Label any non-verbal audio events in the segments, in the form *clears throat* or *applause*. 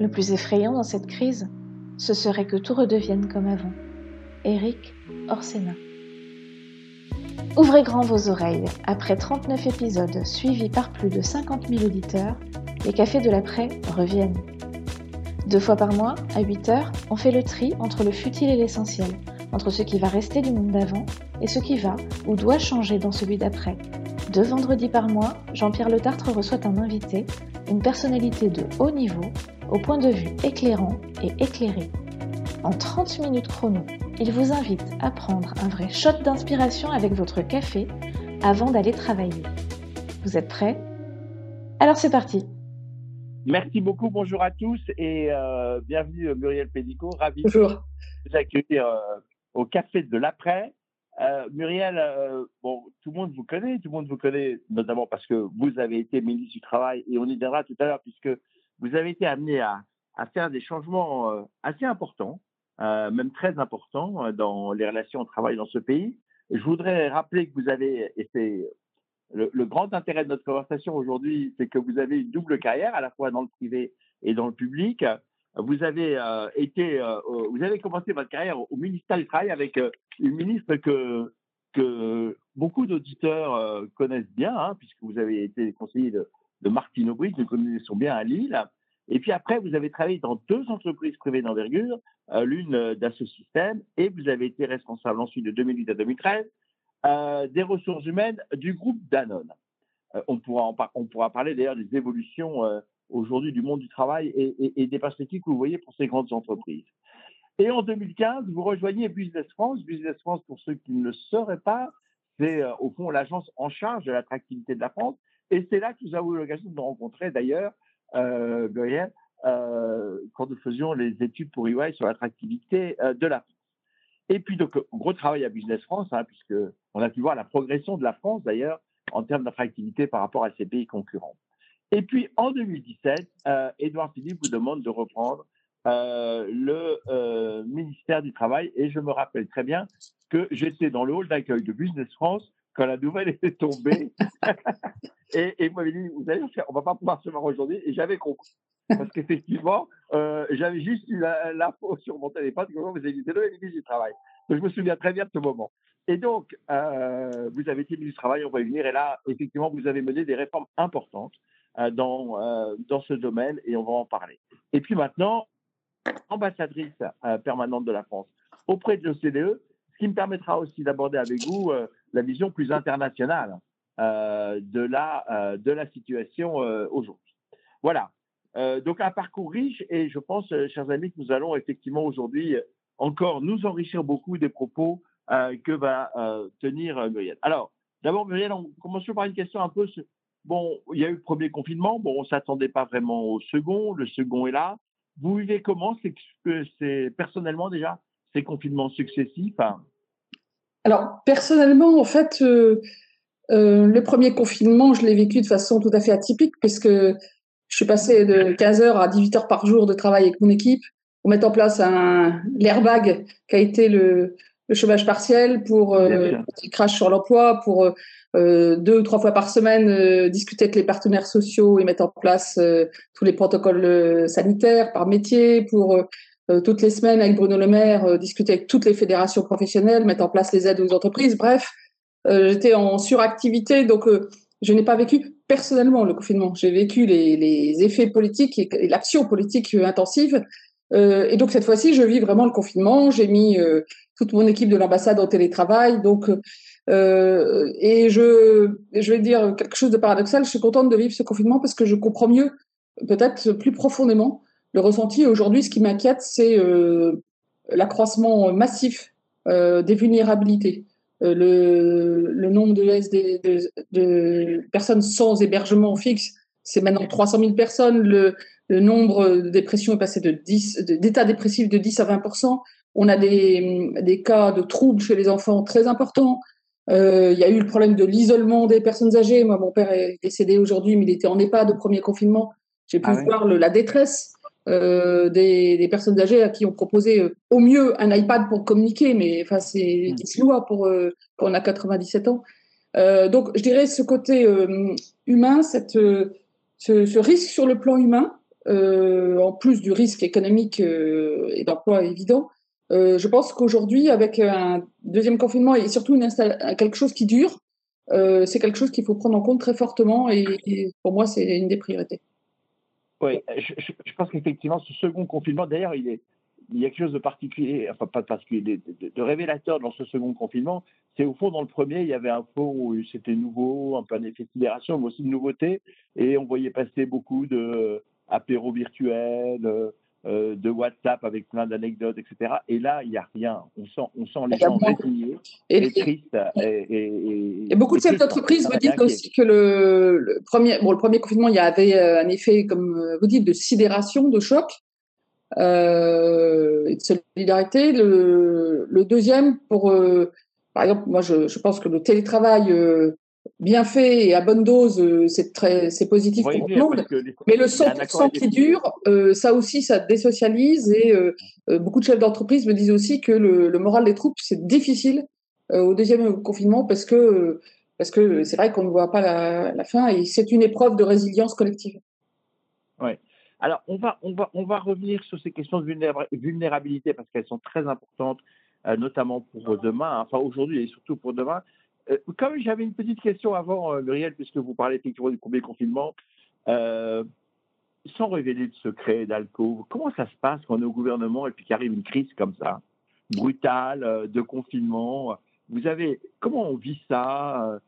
Le plus effrayant dans cette crise, ce serait que tout redevienne comme avant. Eric Orsena. Ouvrez grand vos oreilles. Après 39 épisodes suivis par plus de 50 000 auditeurs, les cafés de l'après reviennent. Deux fois par mois, à 8 heures, on fait le tri entre le futile et l'essentiel, entre ce qui va rester du monde d'avant et ce qui va ou doit changer dans celui d'après. Deux vendredis par mois, Jean-Pierre Le Tartre reçoit un invité, une personnalité de haut niveau, au point de vue éclairant et éclairé. En 30 minutes chrono, il vous invite à prendre un vrai shot d'inspiration avec votre café avant d'aller travailler. Vous êtes prêts? Alors c'est parti Merci beaucoup, bonjour à tous et euh, bienvenue euh, Muriel Pédico, ravi de vous accueillir euh, au Café de l'après. Muriel, bon, tout le monde vous connaît, tout le monde vous connaît notamment parce que vous avez été ministre du Travail et on y viendra tout à l'heure puisque vous avez été amené à, faire des changements assez importants euh, même très important euh, dans les relations au travail dans ce pays. Je voudrais rappeler que vous avez, et c'est le, grand intérêt de notre conversation aujourd'hui, c'est que vous avez une double carrière, à la fois dans le privé et dans le public. Vous avez euh, été, vous avez commencé votre carrière au ministère du Travail avec une ministre que que beaucoup d'auditeurs connaissent bien, hein, puisque vous avez été conseiller de, de Martine Aubry, que nous connaissons bien à Lille. Et puis après, vous avez travaillé dans deux entreprises privées d'envergure, euh, l'une euh, d'Asso-Systèmes, et vous avez été responsable ensuite de 2008 à 2013 euh, des ressources humaines du groupe Danone. on, pourra on pourra parler d'ailleurs des évolutions aujourd'hui du monde du travail et, des perspectives que vous voyez pour ces grandes entreprises. Et en 2015, vous rejoignez Business France. Business France, pour ceux qui ne le sauraient pas, c'est au fond l'agence en charge de l'attractivité de la France. Et c'est là que nous avons eu l'occasion de nous rencontrer d'ailleurs euh, euh, quand nous faisions les études pour EY sur l'attractivité euh, de la France. Et puis, donc, gros travail à Business France, hein, puisque on a pu voir la progression de la France, d'ailleurs, en termes d'attractivité par rapport à ses pays concurrents. Et puis, en 2017, euh, Édouard Philippe vous demande de reprendre euh, le euh, ministère du Travail. Et je me rappelle très bien que j'étais dans le hall d'accueil de Business France quand la nouvelle *laughs* était tombée. *laughs* et, et moi, dit, vous allez, on va pas pouvoir se voir aujourd'hui. Et j'avais compris. Parce qu'effectivement, euh, j'avais juste eu l'info sur mon téléphone que vous c'est le ministre du Travail. Donc, je me souviens très bien de ce moment. Et donc, euh, vous avez été du Travail, on va y venir. Et là, effectivement, vous avez mené des réformes importantes euh, dans, dans ce domaine et on va en parler. Et puis maintenant, ambassadrice permanente de la France auprès de l'OCDE, ce qui me permettra aussi d'aborder avec vous la vision plus internationale euh, de, la, euh, de la situation euh, aujourd'hui. Voilà. donc un parcours riche et je pense, chers amis, que nous allons effectivement aujourd'hui encore nous enrichir beaucoup des propos que va tenir Muriel. Alors, d'abord, Muriel, on commence par une question un peu. Bon, il y a eu le premier confinement. Bon, on ne s'attendait pas vraiment au second. Le second est là. Vous vivez comment C'est que personnellement déjà ces confinements successifs alors, personnellement, en fait, euh, euh, le premier confinement, je l'ai vécu de façon tout à fait atypique, puisque je suis passée de 15 heures à 18 heures par jour de travail avec mon équipe pour mettre en place un l'airbag qui a été le, le chômage partiel pour euh, crash sur l'emploi, pour euh, deux ou trois fois par semaine euh, discuter avec les partenaires sociaux et mettre en place tous les protocoles sanitaires par métier, pour toutes les semaines avec Bruno Le Maire, euh, discuter avec toutes les fédérations professionnelles, mettre en place les aides aux entreprises. Bref, euh, j'étais en suractivité, donc je n'ai pas vécu personnellement le confinement. J'ai vécu les, effets politiques et, l'action politique intensive. et donc cette fois-ci, je vis vraiment le confinement. J'ai mis toute mon équipe de l'ambassade en télétravail. Donc, et je vais dire quelque chose de paradoxal. Je suis contente de vivre ce confinement parce que je comprends mieux, peut-être plus profondément, le ressenti. Aujourd'hui, ce qui m'inquiète, c'est euh, l'accroissement massif euh, des vulnérabilités. Euh, le, le, nombre de, SD, de, de, personnes sans hébergement fixe, c'est maintenant 300 000 personnes. Le, le nombre de dépressions est passé de 10, d'état dépressif de 10 à 20% On a des, des cas de troubles chez les enfants très importants. Il y a eu le problème de l'isolement des personnes âgées. Moi, mon père est décédé aujourd'hui, mais il était en EHPAD au premier confinement. J'ai pu ah voir le, la détresse euh, des, des, personnes âgées à qui on proposait euh, au mieux un iPad pour communiquer, mais enfin c'est mmh. pour euh, quand on a 97 ans. Euh, donc je dirais ce côté humain, cette, ce, ce, risque sur le plan humain en plus du risque économique et d'emploi évident, je pense qu'aujourd'hui, avec un deuxième confinement et surtout une quelque chose qui dure, c'est quelque chose qu'il faut prendre en compte très fortement et pour moi, c'est une des priorités. Oui, je, je, pense qu'effectivement, ce second confinement, d'ailleurs, il, il y a quelque chose de particulier, enfin pas de particulier, de, révélateur dans ce second confinement. C'est au fond, dans le premier, il y avait un fond où c'était nouveau, un peu un effet de sidération, mais aussi de nouveauté. Et on voyait passer beaucoup de apéros virtuels, euh, de WhatsApp avec plein d'anecdotes, etc. Et là, il n'y a rien. On sent, on sent les gens résignés et, tristes. Et, et, beaucoup de chefs d'entreprise me disent aussi que le, premier, bon, le premier confinement, il y avait euh, un effet, comme vous dites, de sidération, de choc. Euh, et de solidarité. Le, le deuxième, pour, euh, par exemple, moi, je, je, pense que le télétravail bien fait et à bonne dose, euh, c'est très, c'est positif pour tout le monde. Mais le 100% qui dure, euh, ça aussi, ça désocialise et euh, beaucoup de chefs d'entreprise me disent aussi que le, moral des troupes, c'est difficile au deuxième confinement parce que parce que c'est vrai qu'on ne voit pas la, fin et c'est une épreuve de résilience collective. Oui. Alors, on va, on, va, on va revenir sur ces questions de vulnérabilité parce qu'elles sont très importantes, notamment pour demain, enfin aujourd'hui et surtout pour demain. Euh, comme j'avais une petite question avant, euh, Muriel, puisque vous parlez effectivement du premier confinement, euh, sans révéler de secret, d'alcool, comment ça se passe quand on est au gouvernement et puis qu'arrive une crise comme ça, brutale, de confinement Vous avez comment on vit ça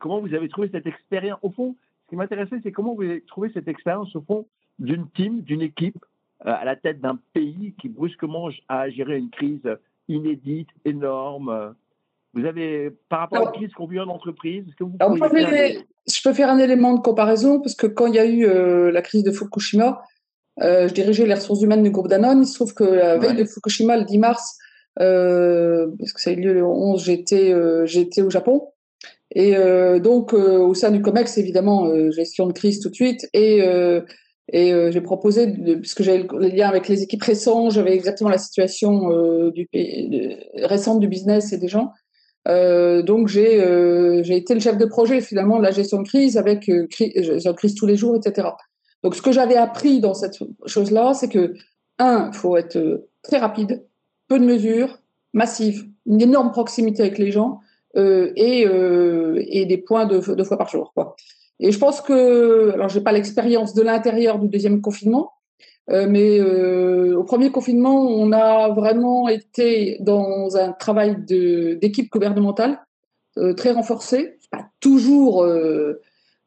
Comment vous avez trouvé cette expérience Au fond, ce qui m'intéressait, c'est comment vous avez trouvé cette expérience au fond d'une team, d'une équipe à la tête d'un pays qui brusquement a géré une crise inédite, énorme. Vous avez, par rapport à la crise qu'on vit en entreprise, est-ce que vous Je peux faire un élément de comparaison, parce que quand il y a eu euh, la crise de Fukushima, euh, je dirigeais les ressources humaines du groupe Danone. Il se trouve que la veille de Fukushima, le 10 mars, euh, parce que ça a eu lieu le 11, j'étais j'étais au Japon. Et donc, au sein du COMEX, évidemment, gestion de crise tout de suite. Et, et j'ai proposé, puisque j'avais le lien avec les équipes récentes, j'avais exactement la situation du, récente du business et des gens. Euh, donc j'ai euh, été le chef de projet finalement de la gestion de crise avec euh, gestion de crise tous les jours, etc. Donc ce que j'avais appris dans cette chose-là, c'est que un, faut être euh, très rapide, peu de mesures, massives, une énorme proximité avec les gens euh, et, et des points de deux fois par jour. Quoi. Et je pense que, alors j'ai pas l'expérience de l'intérieur du deuxième confinement, euh, mais euh, au premier confinement, on a vraiment été dans un travail d'équipe gouvernementale euh, très renforcé. Pas toujours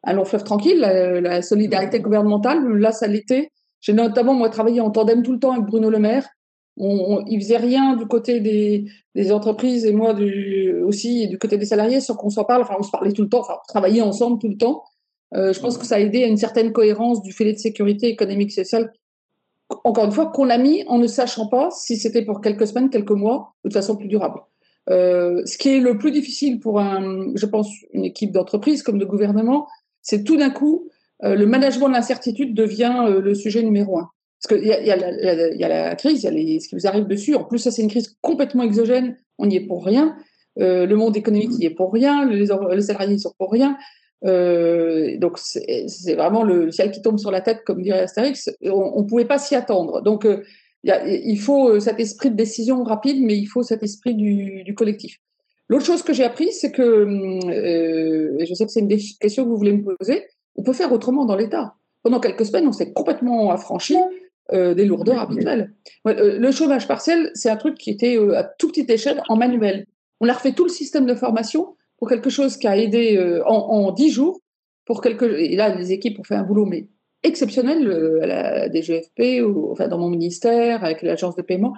un long fleuve tranquille, la, solidarité gouvernementale, là, ça l'était. J'ai notamment, moi, travaillé en tandem tout le temps avec Bruno Le Maire. On, il faisait rien du côté des, entreprises et moi aussi, du côté des salariés, sans qu'on s'en parle. Enfin, on se parlait tout le temps, enfin, on travaillait ensemble tout le temps. Euh, je pense que ça a aidé à une certaine cohérence du filet de sécurité économique et sociale encore une fois, qu'on a mis en ne sachant pas si c'était pour quelques semaines, quelques mois, ou de façon plus durable. Euh, ce qui est le plus difficile pour, un, je pense, une équipe d'entreprise comme de gouvernement, c'est tout d'un coup, euh, le management de l'incertitude devient euh, le sujet numéro un. Parce qu'il y, a la crise, il y a ce qui vous arrive dessus. En plus, ça, c'est une crise complètement exogène. On n'y est pour rien. Le monde économique n'y est pour rien. Les, les salariés n'y sont pour rien. Euh, donc c'est vraiment le ciel qui tombe sur la tête, comme dirait Astérix. On ne pouvait pas s'y attendre. Donc euh, y a, il faut euh, cet esprit de décision rapide, mais il faut cet esprit du, du collectif. L'autre chose que j'ai appris, c'est que, euh, et je sais que c'est une des questions que vous voulez me poser, on peut faire autrement dans l'État. Pendant quelques semaines, on s'est complètement affranchi euh, des lourdeurs habituelles. le chômage partiel, c'est un truc qui était à toute petite échelle en manuel. On a refait tout le système de formation pour quelque chose qui a aidé euh, en dix jours. Pour quelque... Et là, les équipes ont fait un boulot mais exceptionnel euh, à la DGFP, enfin dans mon ministère, avec l'agence de paiement.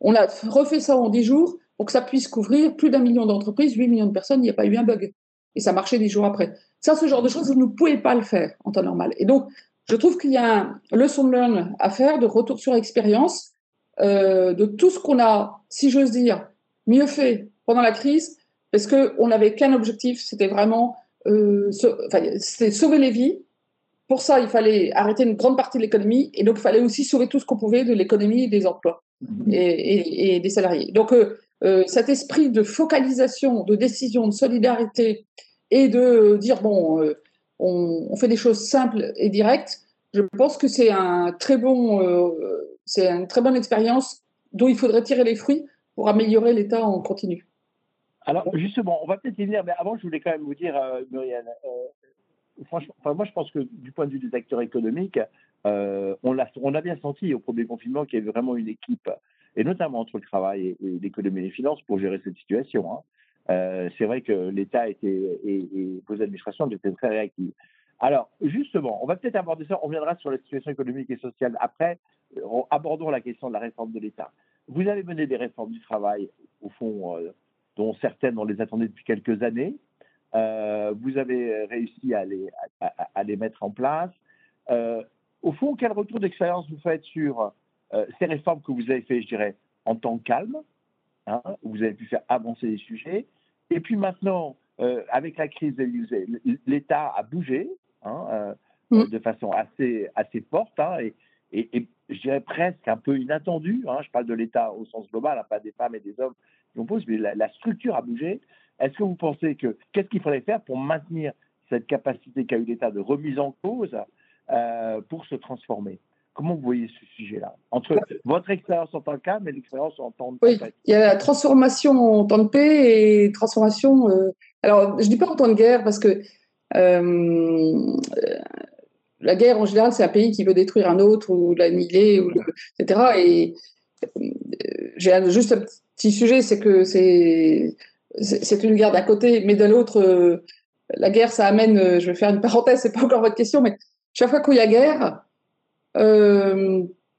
On a refait ça en dix jours pour que ça puisse couvrir plus d'un million d'entreprises, 8 millions de personnes, il n'y a pas eu un bug. Et ça marchait dix jours après. Ça, ce genre de choses, vous ne pouvez pas le faire en temps normal. Et donc, je trouve qu'il y a un leçon de learn à faire, de retour sur expérience, euh, de tout ce qu'on a, si j'ose dire, mieux fait pendant la crise, parce qu'on n'avait qu'un objectif, c'était vraiment euh, sauver les vies. Pour ça, il fallait arrêter une grande partie de l'économie, et donc il fallait aussi sauver tout ce qu'on pouvait de l'économie et des emplois mhm. et, des salariés. Donc euh, euh, cet esprit de focalisation, de décision, de solidarité, et de dire, bon, on, fait des choses simples et directes, Je pense que c'est un très bon, euh, c'est une très bonne expérience dont il faudrait tirer les fruits pour améliorer l'État en continu. Alors justement, on va peut-être y venir, mais avant, je voulais quand même vous dire, euh, Muriel, euh, franchement, moi je pense que du point de vue des acteurs économiques, on, a, on a bien senti au premier confinement qu'il y avait vraiment une équipe, et notamment entre le travail et, l'économie et les finances, pour gérer cette situation. Hein. c'est vrai que l'État était et, vos administrations étaient très réactives. Alors, justement, on va peut-être aborder ça, on viendra sur la situation économique et sociale après. Abordons la question de la réforme de l'État. Vous avez mené des réformes du travail, au fond, euh, dont certaines, on les attendait depuis quelques années. Euh, vous avez réussi à les, à, les mettre en place. Euh, au fond, quel retour d'expérience vous faites sur ces réformes que vous avez fait, je dirais, en temps calme, hein, où vous avez pu faire avancer les sujets, et puis maintenant, avec la crise, l'État a bougé, Hein, euh, mm. de façon assez, assez forte hein, et, et, je dirais presque un peu inattendue. Je parle de l'État au sens global, pas des femmes et des hommes mais la, structure a bougé. Est-ce que vous pensez que qu'est-ce qu'il faudrait faire pour maintenir cette capacité qu'a eu l'État de remise en cause euh, pour se transformer? Comment vous voyez ce sujet-là? Entre votre expérience en tant que cas, mais l'expérience en temps de paix. Oui, il y a la transformation en temps de paix et transformation. Euh, alors, je ne dis pas en temps de guerre parce que euh, la guerre, en général, c'est un pays qui veut détruire un autre ou l'annihiler, ou etc. Et j'ai juste un petit sujet, c'est que c'est une guerre d'un côté, mais de l'autre, euh, la guerre, ça amène. Je vais faire une parenthèse, c'est pas encore votre question, mais chaque fois qu'il y a guerre,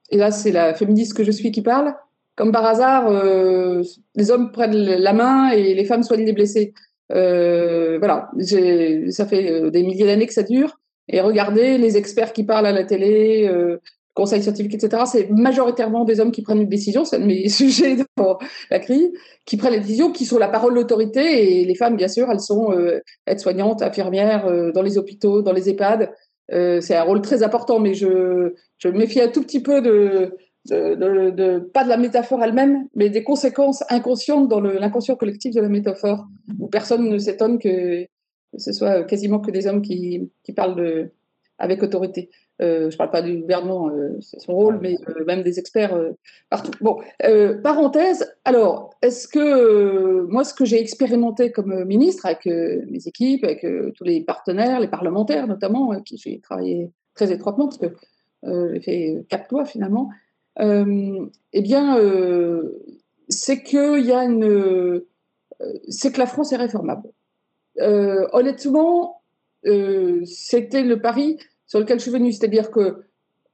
et là, c'est la féministe que je suis qui parle. Comme par hasard, les hommes prennent la main et les femmes soignent les blessés. Euh, voilà, ça fait euh, des milliers d'années que ça dure. Et regardez les experts qui parlent à la télé, euh, conseils scientifiques, etc. C'est majoritairement des hommes qui prennent une décision, c'est un de mes *laughs* sujets pour la crise, qui prennent les décisions, qui sont la parole de l'autorité. Et les femmes, bien sûr, elles sont euh, aides-soignantes, infirmières, euh, dans les hôpitaux, dans les EHPAD. c'est un rôle très important, mais je, me méfie un tout petit peu de, pas de la métaphore elle-même, mais des conséquences inconscientes dans l'inconscient collectif de la métaphore, où personne ne s'étonne que ce soit quasiment que des hommes qui parlent de, avec autorité. Euh, je ne parle pas du gouvernement, euh, c'est son rôle, mais euh, même des experts partout. Bon, parenthèse, alors, est-ce que moi, ce que j'ai expérimenté comme ministre avec mes équipes, avec tous les partenaires, les parlementaires notamment, avec qui j'ai travaillé très étroitement, parce que j'ai fait quatre lois finalement, eh bien, c'est qu'il y a une, c'est que la France est réformable. honnêtement, c'était le pari sur lequel je suis venue, c'est-à-dire que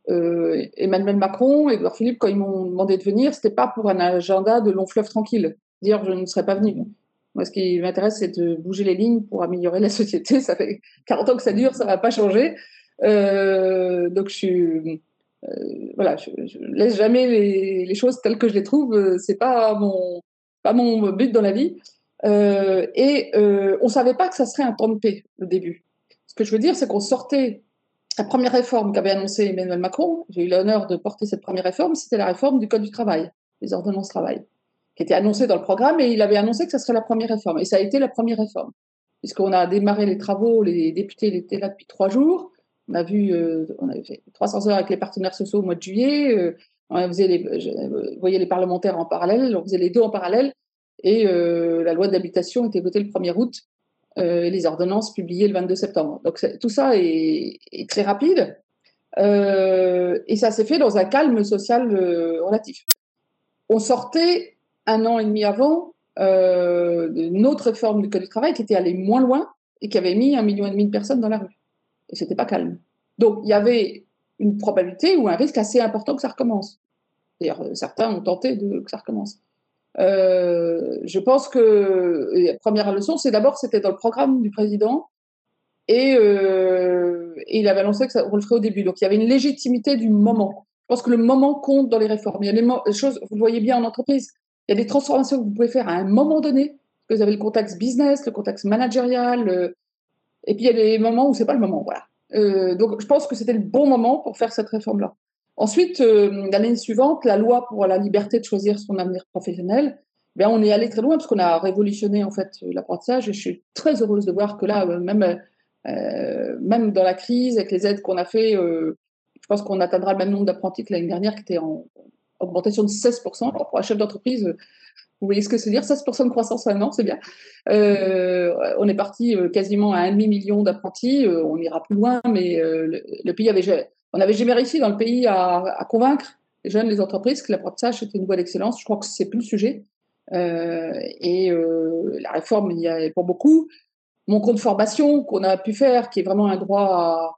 Emmanuel Macron Edouard Philippe, quand ils m'ont demandé de venir, c'était pas pour un agenda de long fleuve tranquille, dire je ne serais pas venu. Moi, ce qui m'intéresse, c'est de bouger les lignes pour améliorer la société. Ça fait 40 ans que ça dure, ça va pas changer. donc, je suis euh, voilà, je, je, laisse jamais les, choses telles que je les trouve. Euh, c'est pas mon pas mon but dans la vie. Euh, et on savait pas que ça serait un temps de paix au début. Ce que je veux dire, c'est qu'on sortait la première réforme qu'avait annoncée Emmanuel Macron. J'ai eu l'honneur de porter cette première réforme. C'était la réforme du code du travail, les ordonnances travail, qui était annoncée dans le programme et il avait annoncé que ça serait la première réforme. Et ça a été la première réforme, puisqu'on a démarré les travaux. Les députés étaient là depuis trois jours. On a vu, euh, on avait fait 300 heures avec les partenaires sociaux au mois de juillet. Euh, on faisait les, vous voyez les parlementaires en parallèle, on faisait les deux en parallèle. Et euh, la loi d'habitation était votée le 1er août et les ordonnances publiées le 22 septembre. Donc tout ça est, très rapide. et ça s'est fait dans un calme social relatif. On sortait un an et demi avant d'une autre réforme du Code du travail qui était allée moins loin et qui avait mis un million et demi de personnes dans la rue et c'était pas calme. Donc il y avait une probabilité ou un risque assez important que ça recommence. D'ailleurs, euh, certains ont tenté de, que ça recommence. Euh, je pense que la première leçon, c'est d'abord, c'était dans le programme du président et, euh, il avait annoncé que ça, on le ferait au début. Donc il y avait une légitimité du moment. Je pense que le moment compte dans les réformes. Il y a des choses, vous le voyez bien en entreprise, il y a des transformations que vous pouvez faire à un moment donné, que vous avez le contexte business, le contexte managérial, et puis il y a des moments où c'est pas le moment. Euh, donc je pense que c'était le bon moment pour faire cette réforme-là. Ensuite, euh, l'année suivante, la loi pour la liberté de choisir son avenir professionnel, ben on est allé très loin parce qu'on a révolutionné en fait l'apprentissage. Et je suis très heureuse de voir que là, euh, même même dans la crise avec les aides qu'on a fait, je pense qu'on atteindra le même nombre d'apprentis que l'année dernière, qui était en augmentation de 16%. Alors pour un chef d'entreprise, vous voyez ce que c'est dire 16% de croissance un c'est bien. Euh, on est parti euh, quasiment à un demi-million d'apprentis. Euh, on ira plus loin, mais le, pays avait, on n'avait jamais réussi dans le pays à, convaincre les jeunes, les entreprises que l'apprentissage était une voie d'excellence. Je crois que c'est plus le sujet. et la réforme, il y a pour beaucoup. Mon compte formation qu'on a pu faire, qui est vraiment un droit à,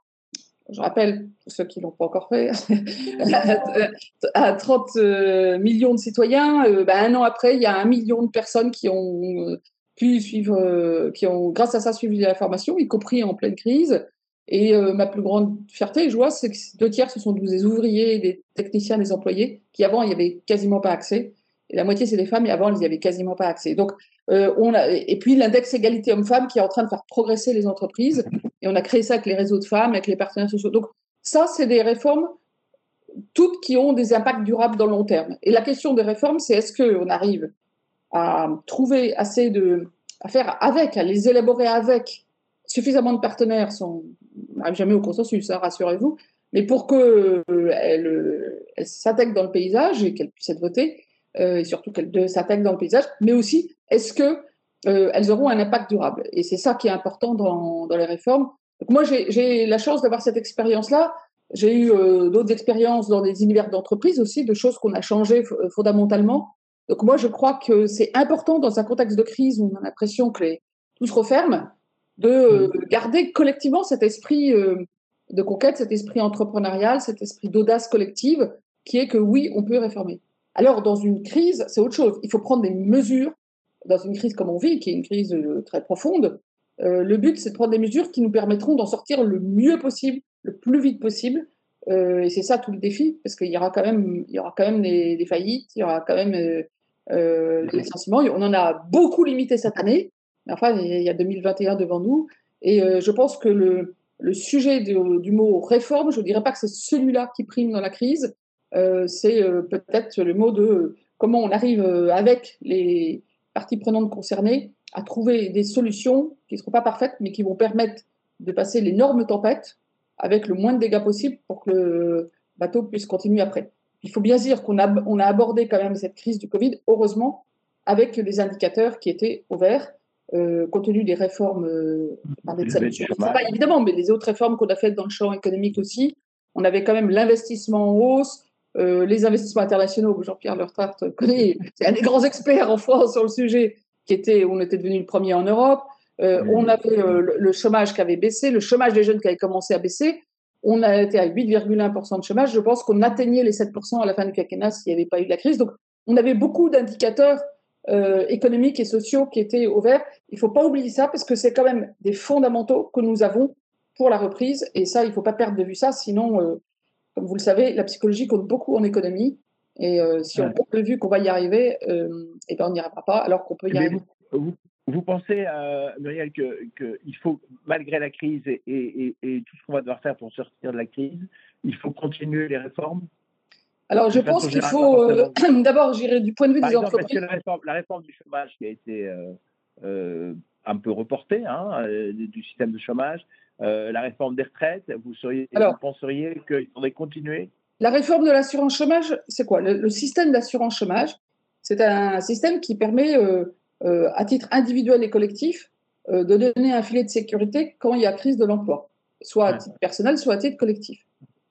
je rappelle, pour ceux qui ne l'ont pas encore fait, *laughs* à 30 euh, millions de citoyens, euh, ben, un an après, il y a un million de personnes qui ont euh, pu suivre, qui ont, grâce à ça, suivi la formation, y compris en pleine crise. Et ma plus grande fierté et joie, c'est que deux tiers, ce sont des ouvriers, des techniciens, des employés, qui avant, il n'y avait quasiment pas accès. Et la moitié, c'est des femmes, et avant, ils n'y avaient quasiment pas accès. Donc, on a, et puis l'index égalité homme-femme qui est en train de faire progresser les entreprises. Et on a créé ça avec les réseaux de femmes, avec les partenaires sociaux. Donc, ça, c'est des réformes toutes qui ont des impacts durables dans le long terme. Et la question des réformes, c'est est-ce qu'on arrive à trouver assez de. à faire avec, à les élaborer avec suffisamment de partenaires, jamais au consensus, hein, rassurez-vous, mais pour qu'elles euh, s'intègrent dans le paysage et qu'elles puissent être votées, euh, et surtout qu'elles s'intègrent dans le paysage, mais aussi est-ce que euh, elles auront un impact durable? Et c'est ça qui est important dans, les réformes. Moi, j'ai la chance d'avoir cette expérience-là. J'ai eu euh, d'autres expériences dans des univers d'entreprise aussi, de choses qu'on a changées euh, fondamentalement. Donc moi, je crois que c'est important dans un contexte de crise où on a l'impression que les, tout se referme, de mmh. garder collectivement cet esprit de conquête, cet esprit entrepreneurial, cet esprit d'audace collective, qui est que oui, on peut réformer. Alors, dans une crise, c'est autre chose. Il faut prendre des mesures dans une crise comme on vit, qui est une crise euh, très profonde, euh, le but, c'est de prendre des mesures qui nous permettront d'en sortir le mieux possible, le plus vite possible. Euh, et c'est ça tout le défi, parce qu'il y aura quand même, il y aura quand même des, faillites, il y aura quand même des licenciements. On en a beaucoup limité cette année, enfin, il y a 2021 devant nous. Et je pense que le, sujet du mot réforme, je ne dirais pas que c'est celui-là qui prime dans la crise, c'est peut-être le mot de comment on arrive avec les, parties prenantes concernées à trouver des solutions qui ne seront pas parfaites, mais qui vont permettre de passer l'énorme tempête avec le moins de dégâts possible pour que le bateau puisse continuer après. Il faut bien dire qu'on a, on a abordé quand même cette crise du Covid, heureusement, avec des indicateurs qui étaient au vert, euh, compte tenu des réformes euh, pas évidemment, mais les autres réformes qu'on a faites dans le champ économique aussi. On avait quand même l'investissement en hausse, euh, les investissements internationaux, Jean-Pierre Lertart connaît, c'est un des grands experts en France sur le sujet, qui était, on était devenu le premier en Europe. Euh, on avait euh, le, chômage qui avait baissé, le chômage des jeunes qui avait commencé à baisser. On a été à 8,1% de chômage. Je pense qu'on atteignait les 7% à la fin du quinquennat s'il n'y avait pas eu de la crise. Donc, on avait beaucoup d'indicateurs économiques et sociaux qui étaient au vert. Il ne faut pas oublier ça parce que c'est quand même des fondamentaux que nous avons pour la reprise. Et ça, il ne faut pas perdre de vue ça, sinon comme vous le savez, la psychologie compte beaucoup en économie. Et euh, si on a vu qu'on va y arriver, euh, eh ben on n'y arrivera pas, alors qu'on peut y arriver. Vous, pensez, euh, Muriel, qu'il faut, malgré la crise et, tout ce qu'on va devoir faire pour sortir de la crise, il faut continuer les réformes? Alors, je pense qu'il faut euh, *clears throat* d'abord gérer du point de vue des entreprises. Parce que la réforme, du chômage qui a été un peu reportée, hein, du système de chômage, euh, la réforme des retraites, vous, seriez, penseriez qu'il faudrait continuer? La réforme de l'assurance chômage, c'est quoi? Le, système d'assurance chômage, c'est un système qui permet, euh, euh, à titre individuel et collectif, de donner un filet de sécurité quand il y a crise de l'emploi, soit à titre personnel, soit à titre collectif.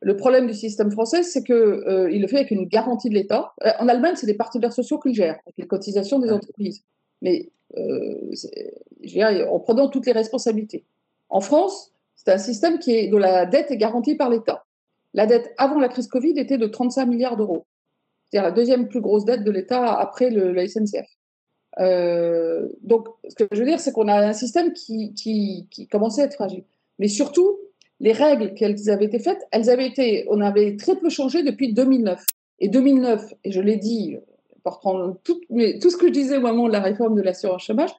Le problème du système français, c'est qu'il le fait avec une garantie de l'État. En Allemagne, c'est des partenaires sociaux qui le gèrent, avec les cotisations des entreprises. Mais en prenant toutes les responsabilités. En France, c'est un système qui est, dont la dette est garantie par l'État. La dette avant la crise Covid était de 35 milliards d'euros. C'est-à-dire la deuxième plus grosse dette de l'État après le, la SNCF. Euh, donc, ce que je veux dire, c'est qu'on a un système qui, qui, qui, commençait à être fragile. Mais surtout, les règles qu'elles avaient été faites, elles avaient été, on avait très peu changé depuis 2009. Et 2009, et je l'ai dit, pour prendre tout, mais tout ce que je disais au moment de la réforme de l'assurance chômage,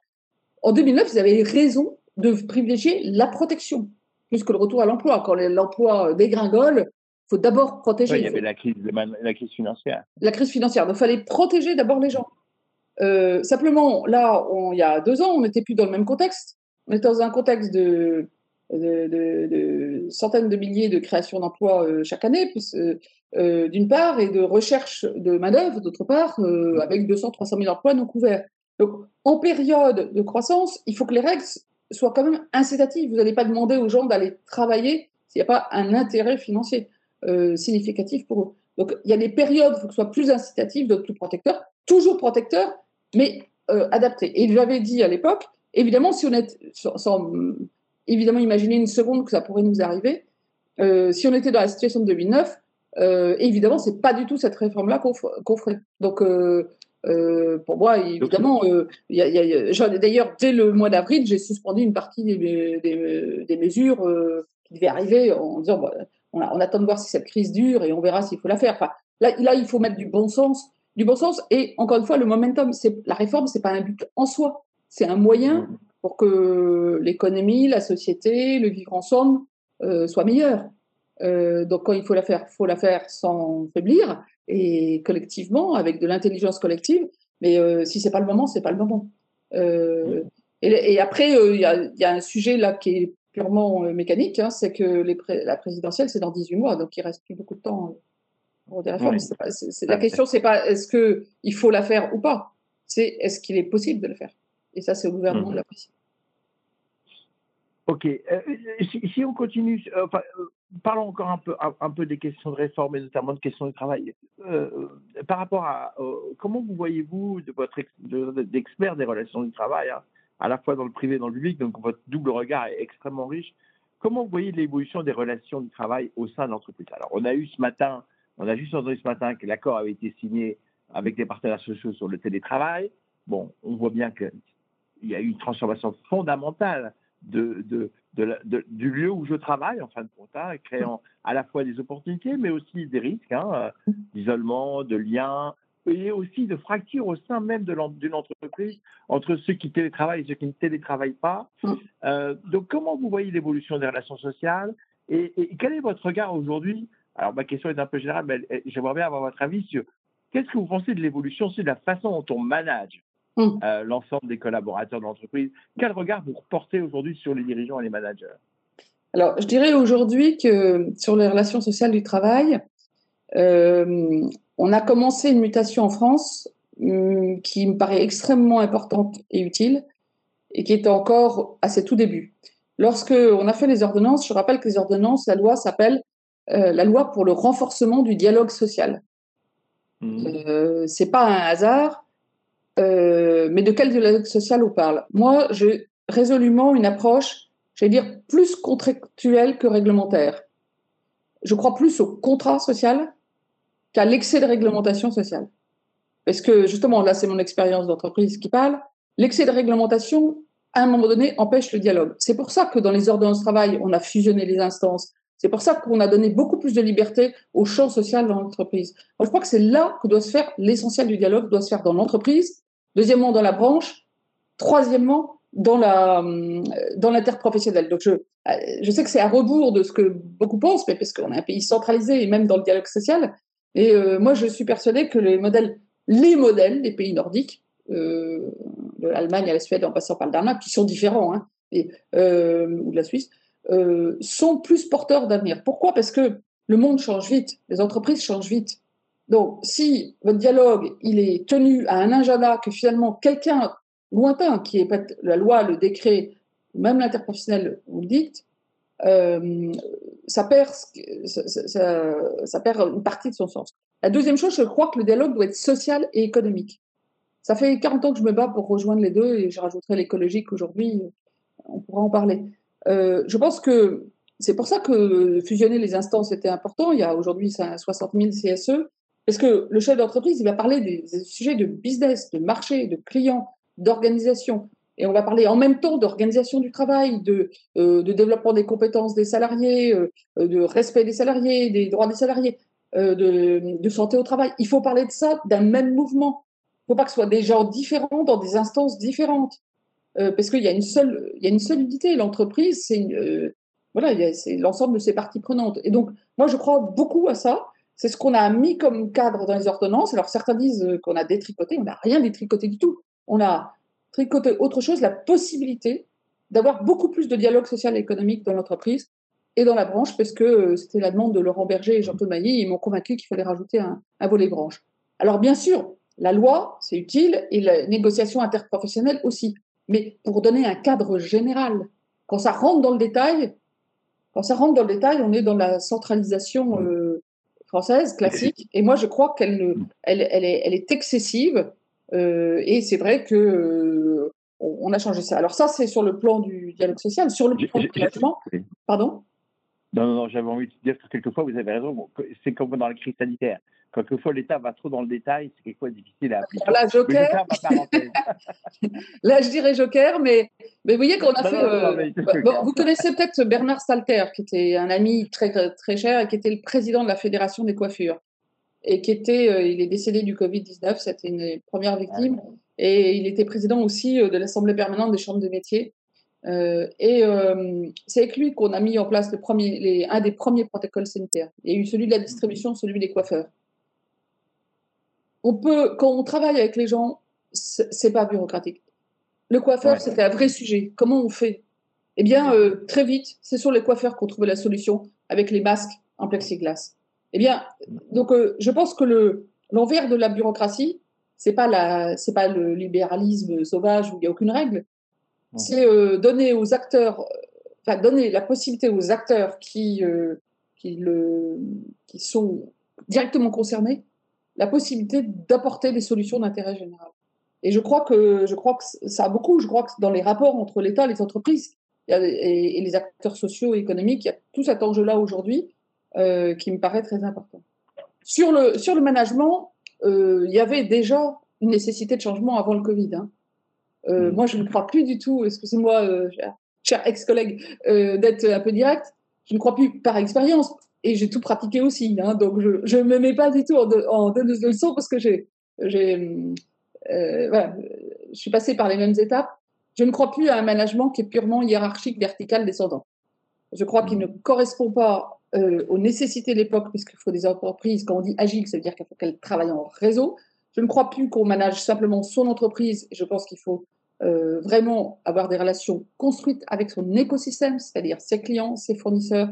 en 2009, ils avaient raison de privilégier la protection plus que le retour à l'emploi. Quand l'emploi dégringole, il faut d'abord protéger. il y avait la crise, la crise financière. La crise financière. Donc, il fallait protéger d'abord les gens. Euh, simplement, là, il y a deux ans, on n'était plus dans le même contexte. On était dans un contexte de de, centaines de milliers de créations d'emplois chaque année, d'une part, et de recherche de main-d'œuvre, d'autre part, avec 200-300 000 emplois non couverts. Donc, en période de croissance, il faut que les règles soient quand même incitatives. Vous n'allez pas demander aux gens d'aller travailler s'il n'y a pas un intérêt financier significatif pour eux. Donc, il y a des périodes où il faut que ce soit plus incitatif, d'autres plus protecteurs, toujours protecteurs, mais euh, adaptés. Et j'avais dit à l'époque, évidemment, si on est, sans, évidemment imaginer une seconde que ça pourrait nous arriver, euh, si on était dans la situation de 2009, euh, évidemment, c'est pas du tout cette réforme-là qu'on ferait. Donc, euh, euh, pour moi, évidemment, d'ailleurs, dès le mois d'avril, j'ai suspendu une partie des, mesures qui devaient arriver en disant on, attend de voir si cette crise dure et on verra s'il faut la faire. Enfin, là, il faut mettre du bon sens, du bon sens. Et encore une fois, le momentum, la réforme, c'est pas un but en soi, c'est un moyen. Pour que l'économie, la société, le vivre ensemble euh, soit meilleur. Euh, donc, quand il faut la faire, il faut la faire sans faiblir et collectivement, avec de l'intelligence collective. Mais euh, si c'est pas le moment, c'est pas le moment. Euh, et, après, il y a, y, a un sujet là qui est purement euh, mécanique, hein, c'est que les la présidentielle, c'est dans 18 mois, donc il reste plus beaucoup de temps euh, pour des réformes. la question, c'est pas est-ce qu'il faut la faire ou pas, c'est est-ce qu'il est possible de le faire. Et ça, c'est au gouvernement mmh. de l'apprécier. Ok. Euh, si, on continue, parlons encore un peu, un, peu des questions de réforme et notamment de questions de travail. par rapport à comment vous voyez-vous de votre d'expert des relations du travail hein, à la fois dans le privé et dans le public, donc votre double regard est extrêmement riche. Comment vous voyez l'évolution des relations du travail au sein de l'entreprise? Alors, on a eu ce matin, on a juste entendu ce matin que l'accord avait été signé avec les partenaires sociaux sur le télétravail. Bon, on voit bien qu'il y a eu une transformation fondamentale de, de, de, du lieu où je travaille, en fin de compte, hein, créant à la fois des opportunités, mais aussi des risques hein, d'isolement, de liens, et aussi de fractures au sein même d'une entreprise entre ceux qui télétravaillent et ceux qui ne télétravaillent pas. Mm. Euh, donc, comment vous voyez l'évolution des relations sociales et, quel est votre regard aujourd'hui? Alors, ma question est un peu générale, mais j'aimerais bien avoir votre avis sur qu'est-ce que vous pensez de l'évolution, c'est de la façon dont on manage mm. euh, l'ensemble des collaborateurs de l'entreprise. Quel regard vous portez aujourd'hui sur les dirigeants et les managers? Alors, je dirais aujourd'hui que sur les relations sociales du travail, euh, on a commencé une mutation en France hum, qui me paraît extrêmement importante et utile et qui est encore à ses tout débuts. Lorsque on a fait les ordonnances, je rappelle que les ordonnances, la loi s'appelle euh, la loi pour le renforcement du dialogue social. Mmh. Euh, c'est pas un hasard, euh, mais de quel dialogue social on parle? Moi, j'ai résolument une approche, j'allais dire, plus contractuelle que réglementaire. Je crois plus au contrat social qu'à l'excès de réglementation sociale. Parce que justement, là, c'est mon expérience d'entreprise qui parle. L'excès de réglementation, à un moment donné, empêche le dialogue. C'est pour ça que dans les ordonnances de travail, on a fusionné les instances. C'est pour ça qu'on a donné beaucoup plus de liberté au champ social dans l'entreprise. Je crois que c'est là que doit se faire l'essentiel du dialogue, doit se faire dans l'entreprise. Deuxièmement, dans la branche. Troisièmement, dans la dans l'interprofessionnel. Donc je je sais que c'est à rebours de ce que beaucoup pensent, mais parce qu'on est un pays centralisé et même dans le dialogue social, et euh, moi, je suis persuadée que les modèles, les modèles des pays nordiques, euh, de l'Allemagne à la Suède en passant par le Danemark, qui sont différents, hein, euh, ou de la Suisse, sont plus porteurs d'avenir. Pourquoi? Parce que le monde change vite, les entreprises changent vite. Donc, si votre dialogue, il est tenu à un agenda que finalement quelqu'un lointain, qui est la loi, le décret, même l'interprofessionnel vous le dicte, euh, ça, perd, ça, perd une partie de son sens. La deuxième chose, je crois que le dialogue doit être social et économique. Ça fait 40 ans que je me bats pour rejoindre les deux et je rajouterai l'écologique aujourd'hui, on pourra en parler. Euh, je pense que c'est pour ça que fusionner les instances était important. Il y a aujourd'hui 60 000 CSE, parce que le chef d'entreprise, il va parler des, sujets de business, de marché, de clients, d'organisation. Et on va parler en même temps d'organisation du travail, de, euh, développement des compétences des salariés, euh, de respect des salariés, des droits des salariés, euh, de, santé au travail. Il faut parler de ça d'un même mouvement. Il ne faut pas que ce soit des gens différents dans des instances différentes. parce qu'il y a une seule, y a une seule unité. L'entreprise, c'est voilà, l'ensemble de ses parties prenantes. Et donc, moi, je crois beaucoup à ça. C'est ce qu'on a mis comme cadre dans les ordonnances. Alors, certains disent qu'on a détricoté. On n'a rien détricoté du tout. On a tricoter autre chose, la possibilité d'avoir beaucoup plus de dialogue social et économique dans l'entreprise et dans la branche, parce que euh, c'était la demande de Laurent Berger et Jean-Claude Mailly, ils m'ont convaincu qu'il fallait rajouter un, un, volet branche. Alors bien sûr, la loi, c'est utile, et la négociation interprofessionnelle aussi, mais pour donner un cadre général. Quand ça rentre dans le détail, quand ça rentre dans le détail, on est dans la centralisation euh, française classique, et moi je crois qu'elle elle, elle, est, elle est excessive, euh, et c'est vrai que euh, on a changé ça. Alors ça, c'est sur le plan du dialogue social. Sur le plan du logement, pardon? Non, non, non j'avais envie de dire que quelquefois, vous avez raison, c'est comme dans la crise sanitaire. Quelquefois, l'État va trop dans le détail, c'est quelquefois difficile à appliquer. Là, Joker. *laughs* Là, je dirais Joker, mais, mais vous voyez qu'on a fait. Euh, bon, vous connaissez peut-être Bernard Stalter, qui était un ami très, très cher et qui était le président de la Fédération des coiffures. Et qui était, euh, il est décédé du Covid-19, c'était une première victime. Et il était président aussi euh, de l'Assemblée permanente des chambres de métiers. Euh, et euh, c'est avec lui qu'on a mis en place le premier, les, un des premiers protocoles sanitaires. Il y a eu celui de la distribution, celui des coiffeurs. On peut, quand on travaille avec les gens, c'est pas bureaucratique. Le coiffeur, c'était un vrai sujet. Comment on fait? Eh bien, euh, très vite, c'est sur les coiffeurs qu'on trouvait la solution avec les masques en plexiglas. Eh bien, donc, je pense que le l'envers de la bureaucratie, c'est pas la, c'est pas le libéralisme sauvage où il n'y a aucune règle, c'est euh, donner aux acteurs, enfin donner la possibilité aux acteurs qui, euh, qui, le, qui sont directement concernés, la possibilité d'apporter des solutions d'intérêt général. Et je crois que je crois que ça a beaucoup. Je crois que dans les rapports entre l'État les entreprises et, les acteurs sociaux et économiques, il y a tout cet enjeu-là aujourd'hui euh, qui me paraît très important. Sur le sur le management, il y avait déjà une nécessité de changement avant le Covid. Hein. Euh, mm. moi, je ne crois plus du tout, excusez-moi, euh, cher ex-collègue, euh, d'être un peu direct. Je ne crois plus par expérience. Et j'ai tout pratiqué aussi. Hein, donc, je ne me mets pas du tout en, en donneuse de leçons parce que j'ai, voilà, je suis passée par les mêmes étapes. Je ne crois plus à un management qui est purement hiérarchique, vertical, descendant. Je crois qu'il mm. ne correspond pas aux nécessités de l'époque, puisqu'il faut des entreprises, quand on dit agile, ça veut dire qu'il faut qu'elles travaillent en réseau. Je ne crois plus qu'on manage simplement son entreprise. Je pense qu'il faut euh, vraiment avoir des relations construites avec son écosystème, c'est-à-dire ses clients, ses fournisseurs,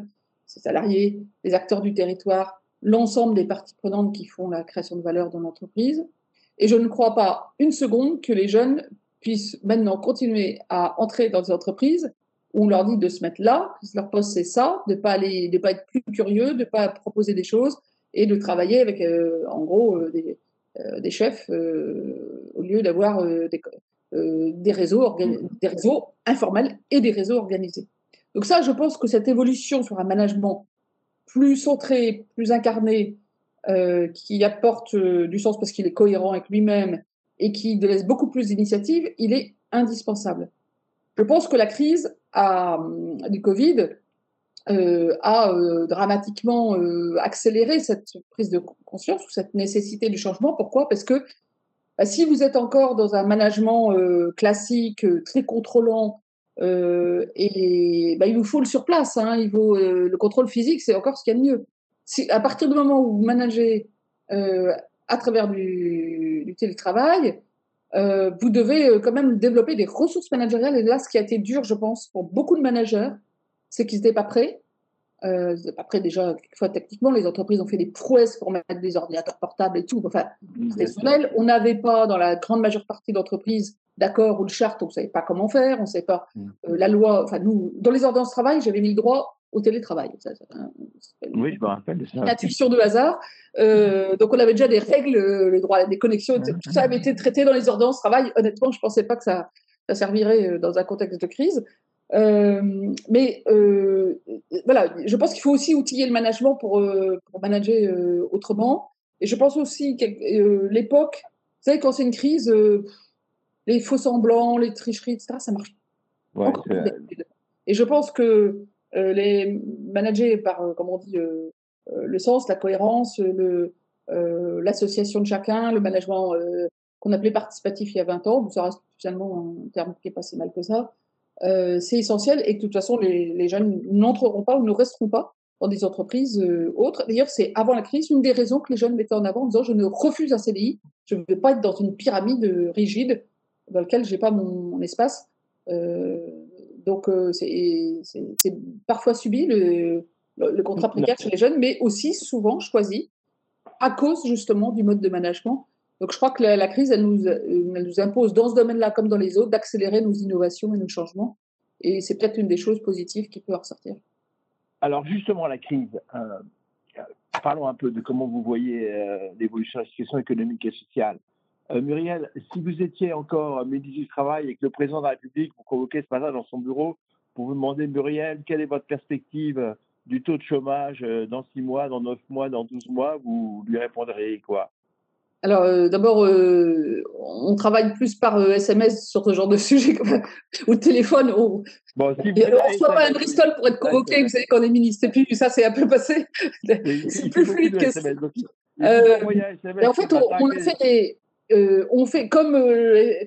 ses salariés, les acteurs du territoire, l'ensemble des parties prenantes qui font la création de valeur dans l'entreprise. Et je ne crois pas une seconde que les jeunes puissent maintenant continuer à entrer dans des entreprises où on leur dit de se mettre là, que leur poste c'est ça, de pas aller, de pas être plus curieux, de pas proposer des choses et de travailler avec, euh, en gros, euh, des, des, chefs au lieu d'avoir des, euh, des, réseaux des réseaux informels et des réseaux organisés. Donc ça, je pense que cette évolution sur un management plus centré, plus incarné, euh, qui apporte euh, du sens parce qu'il est cohérent avec lui-même et qui laisse beaucoup plus d'initiatives, il est indispensable. Je pense que la crise du Covid a dramatiquement accéléré cette prise de conscience ou cette nécessité du changement. Pourquoi? Parce que bah, si vous êtes encore dans un management euh, classique, euh, très contrôlant, euh, et bah, il vous faut le sur place. Hein, il faut, le contrôle physique, c'est encore ce qu'il y a de mieux. Si, à partir du moment où vous managez à travers du, du télétravail, vous devez quand même développer des ressources managériales. Et là, ce qui a été dur, je pense, pour beaucoup de managers, c'est qu'ils n'étaient pas prêts. Euh, après, déjà, quelquefois, techniquement, les entreprises ont fait des prouesses pour mettre des ordinateurs portables et tout. Enfin, c'était On n'avait pas, dans la grande majeure partie d'entreprises, d'accord ou le charte, on ne savait pas comment faire, on ne savait pas mm. euh, la loi. Enfin, nous, dans les ordonnances de travail, j'avais mis le droit au télétravail. oui, je me rappelle de ça. Une de hasard. Euh, donc, on avait déjà des règles, le droit des connexions, tout ça avait été traité dans les ordonnances de travail. Honnêtement, je ne pensais pas que ça, ça servirait dans un contexte de crise. Euh, mais euh, voilà, je pense qu'il faut aussi outiller le management pour, euh, pour manager autrement. Et je pense aussi que l'époque, vous savez, quand c'est une crise, les faux semblants, les tricheries, etc., ça marche. Ouais, et je pense que les managers par, comme on dit, le sens, la cohérence, l'association de chacun, le management qu'on appelait participatif il y a 20 ans, ça reste finalement un terme qui est pas si mal que ça, euh, c'est essentiel et que de toute façon, les, jeunes n'entreront pas ou ne resteront pas dans des entreprises euh, autres. D'ailleurs, c'est avant la crise une des raisons que les jeunes mettaient en avant en disant je ne refuse un CDI, je ne veux pas être dans une pyramide rigide dans laquelle j'ai pas mon, espace euh, Donc, c'est parfois subi le, le, contrat précaire chez les jeunes, mais aussi souvent choisi à cause justement du mode de management. Donc, je crois que la, crise, elle nous, impose, dans ce domaine-là comme dans les autres, d'accélérer nos innovations et nos changements. Et c'est peut-être une des choses positives qui peut en ressortir. Alors, justement, la crise, euh, parlons un peu de comment vous voyez euh, l'évolution de la situation économique et sociale. Euh, Muriel, si vous étiez encore ministre du Travail et que le président de la République vous convoquait ce matin dans son bureau pour vous demander, Muriel, quelle est votre perspective du taux de chômage dans 6 mois, dans 9 mois, dans 12 mois, vous lui répondriez quoi? Alors, euh, d'abord, euh, on travaille plus par SMS euh, sur ce genre de *laughs* sujet ou téléphone. On bon, si ne reçoit pas un Bristol pour être convoqué. Vous savez qu'on est ministre. Et puis, ça, c'est un peu passé. *laughs* C'est plus fluide que ça. en fait, on, fait des, on fait comme,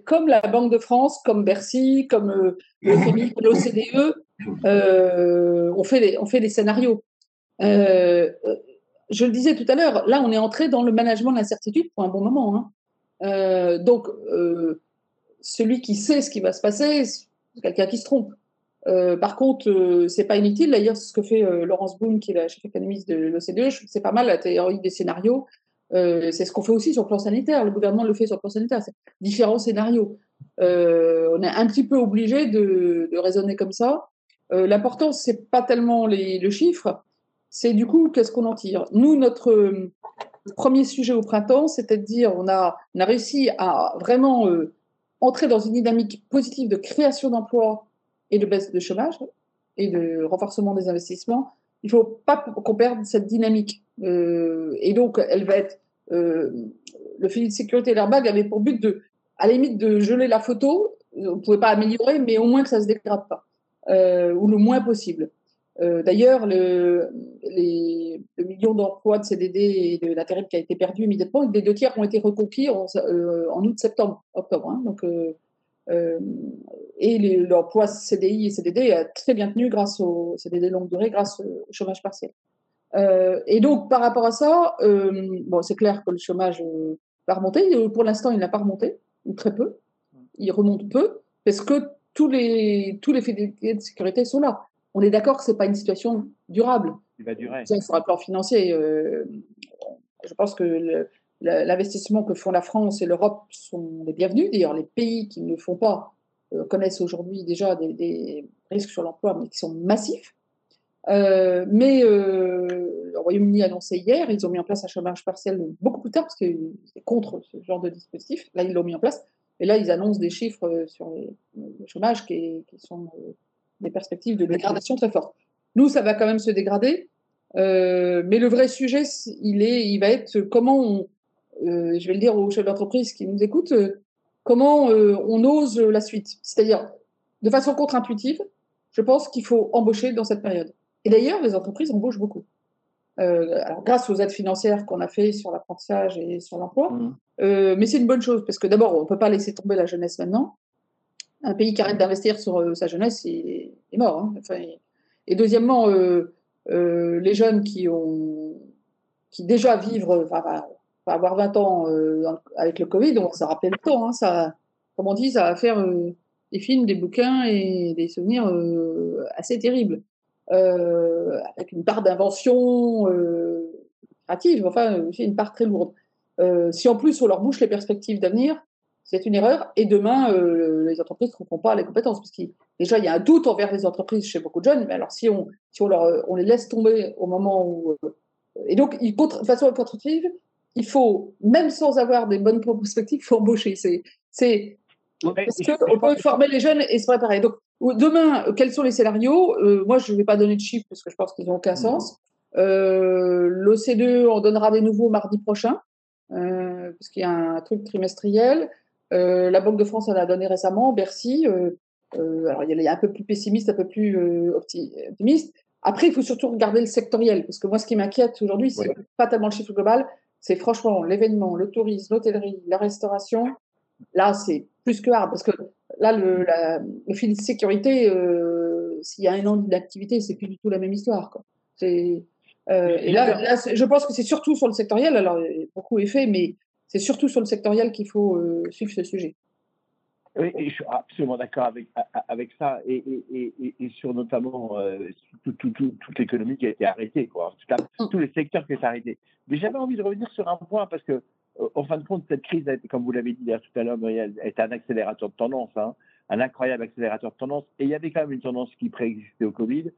comme la Banque de France, comme Bercy, comme le FMI, l'OCDE, on, fait des, on fait des scénarios je le disais tout à l'heure, là, on est entré dans le management de l'incertitude pour un bon moment. Hein. Euh, donc, euh, celui qui sait ce qui va se passer, c'est quelqu'un qui se trompe. Euh, par contre, c'est pas inutile. D'ailleurs, ce que fait Laurence Boone, qui est la chef économiste de l'OCDE, c'est pas mal la théorie des scénarios. c'est ce qu'on fait aussi sur le plan sanitaire. Le gouvernement le fait sur le plan sanitaire. C'est différents scénarios. on est un petit peu obligé de, raisonner comme ça. L'important, c'est pas tellement le chiffre, c'est du coup, qu'est-ce qu'on en tire? Nous, notre euh, premier sujet au printemps, c'était de dire on a, réussi à vraiment euh, entrer dans une dynamique positive de création d'emplois et de baisse de chômage et de renforcement des investissements. Il ne faut pas qu'on perde cette dynamique. Euh, et donc, elle va être. le filet de sécurité et l'airbag avait pour but de, à la limite, de geler la photo. On ne pouvait pas améliorer, mais au moins que ça ne se dégrade pas, ou le moins possible. Euh, d'ailleurs, le, million d'emplois de CDD et de l'intérim qui a été perdu immédiatement, les deux tiers ont été reconquis en, euh, août-septembre, octobre. Hein, donc, euh, et l'emploi CDI et CDD a très bien tenu grâce au CDD longue durée, grâce au chômage partiel. et donc, par rapport à ça, bon, c'est clair que le chômage va remonter. Pour l'instant, il n'a pas remonté, ou très peu. Il remonte peu, parce que tous les, tous les fidélités de sécurité sont là on est d'accord que ce n'est pas une situation durable. Il va durer. Sur un plan financier, euh, je pense que l'investissement que font la France et l'Europe sont les bienvenus. D'ailleurs, les pays qui ne le font pas euh, connaissent aujourd'hui déjà des, risques sur l'emploi, mais qui sont massifs. Euh, mais le Royaume-Uni a annoncé hier, ils ont mis en place un chômage partiel beaucoup plus tard, parce qu'ils étaient contre ce genre de dispositif. Là, ils l'ont mis en place. Et là, ils annoncent des chiffres sur le chômage qui, qui sont des perspectives de dégradation très fortes. Nous, ça va quand même se dégrader, euh, mais le vrai sujet, il, est, il va être comment on, euh, je vais le dire aux chefs d'entreprise qui nous écoutent, euh, comment on ose la suite. C'est-à-dire, de façon contre-intuitive, je pense qu'il faut embaucher dans cette période. Et d'ailleurs, les entreprises embauchent beaucoup. alors, grâce aux aides financières qu'on a fait sur l'apprentissage et sur l'emploi, mmh. mais c'est une bonne chose parce que d'abord, on ne peut pas laisser tomber la jeunesse maintenant un pays qui arrête d'investir sur euh, sa jeunesse, est mort. Hein. et deuxièmement, euh, euh, les jeunes qui ont qui déjà vivent, enfin, avoir 20 ans avec le Covid, donc ça rappelle le temps. Hein, ça, comme on dit, ça va faire des films, des bouquins et des souvenirs assez terribles, avec une part d'invention créative, enfin aussi une part très lourde. si en plus on leur bouche les perspectives d'avenir, c'est une erreur. Et demain, euh, les entreprises ne trouveront pas les compétences. Parce qu'il déjà, il y a un doute envers les entreprises chez beaucoup de jeunes. Mais alors, si on, si on, leur, on les laisse tomber au moment où. Euh, et donc, de façon constructive, il faut, même sans avoir des bonnes perspectives, il faut embaucher. C'est, c'est, parce qu'on peut former les jeunes et se préparer. Donc, demain, quels sont les scénarios? Euh, Moi, je ne vais pas donner de chiffres parce que je pense qu'ils n'ont aucun sens. L'OCDE en donnera des nouveaux mardi prochain, parce qu'il y a un truc trimestriel. Euh, la Banque de France en a donné récemment, Bercy. Euh, euh, alors, il y a un peu plus pessimiste, un peu plus optimiste. Après, il faut surtout regarder le sectoriel, parce que moi, ce qui m'inquiète aujourd'hui, c'est pas tellement le chiffre global, c'est franchement l'événement, le tourisme, l'hôtellerie, la restauration. Là, c'est plus que hard, parce que là, le, le fil de sécurité, s'il y a un an d'activité, c'est plus du tout la même histoire. Quoi. et là, là je pense que c'est surtout sur le sectoriel. Alors, beaucoup est fait, mais c'est surtout sur le sectoriel qu'il faut euh, suivre ce sujet. Oui, et je suis absolument d'accord avec, avec ça, et, et, et, sur notamment euh, tout, tout, toute l'économie qui a été arrêtée, quoi. En tout mm. tous les secteurs qui ont été arrêtés. Mais j'avais envie de revenir sur un point, parce que, euh, en fin de compte, cette crise, a été, comme vous l'avez dit tout à l'heure, été un accélérateur de tendance, hein, un incroyable accélérateur de tendance. Et il y avait quand même une tendance qui préexistait au Covid,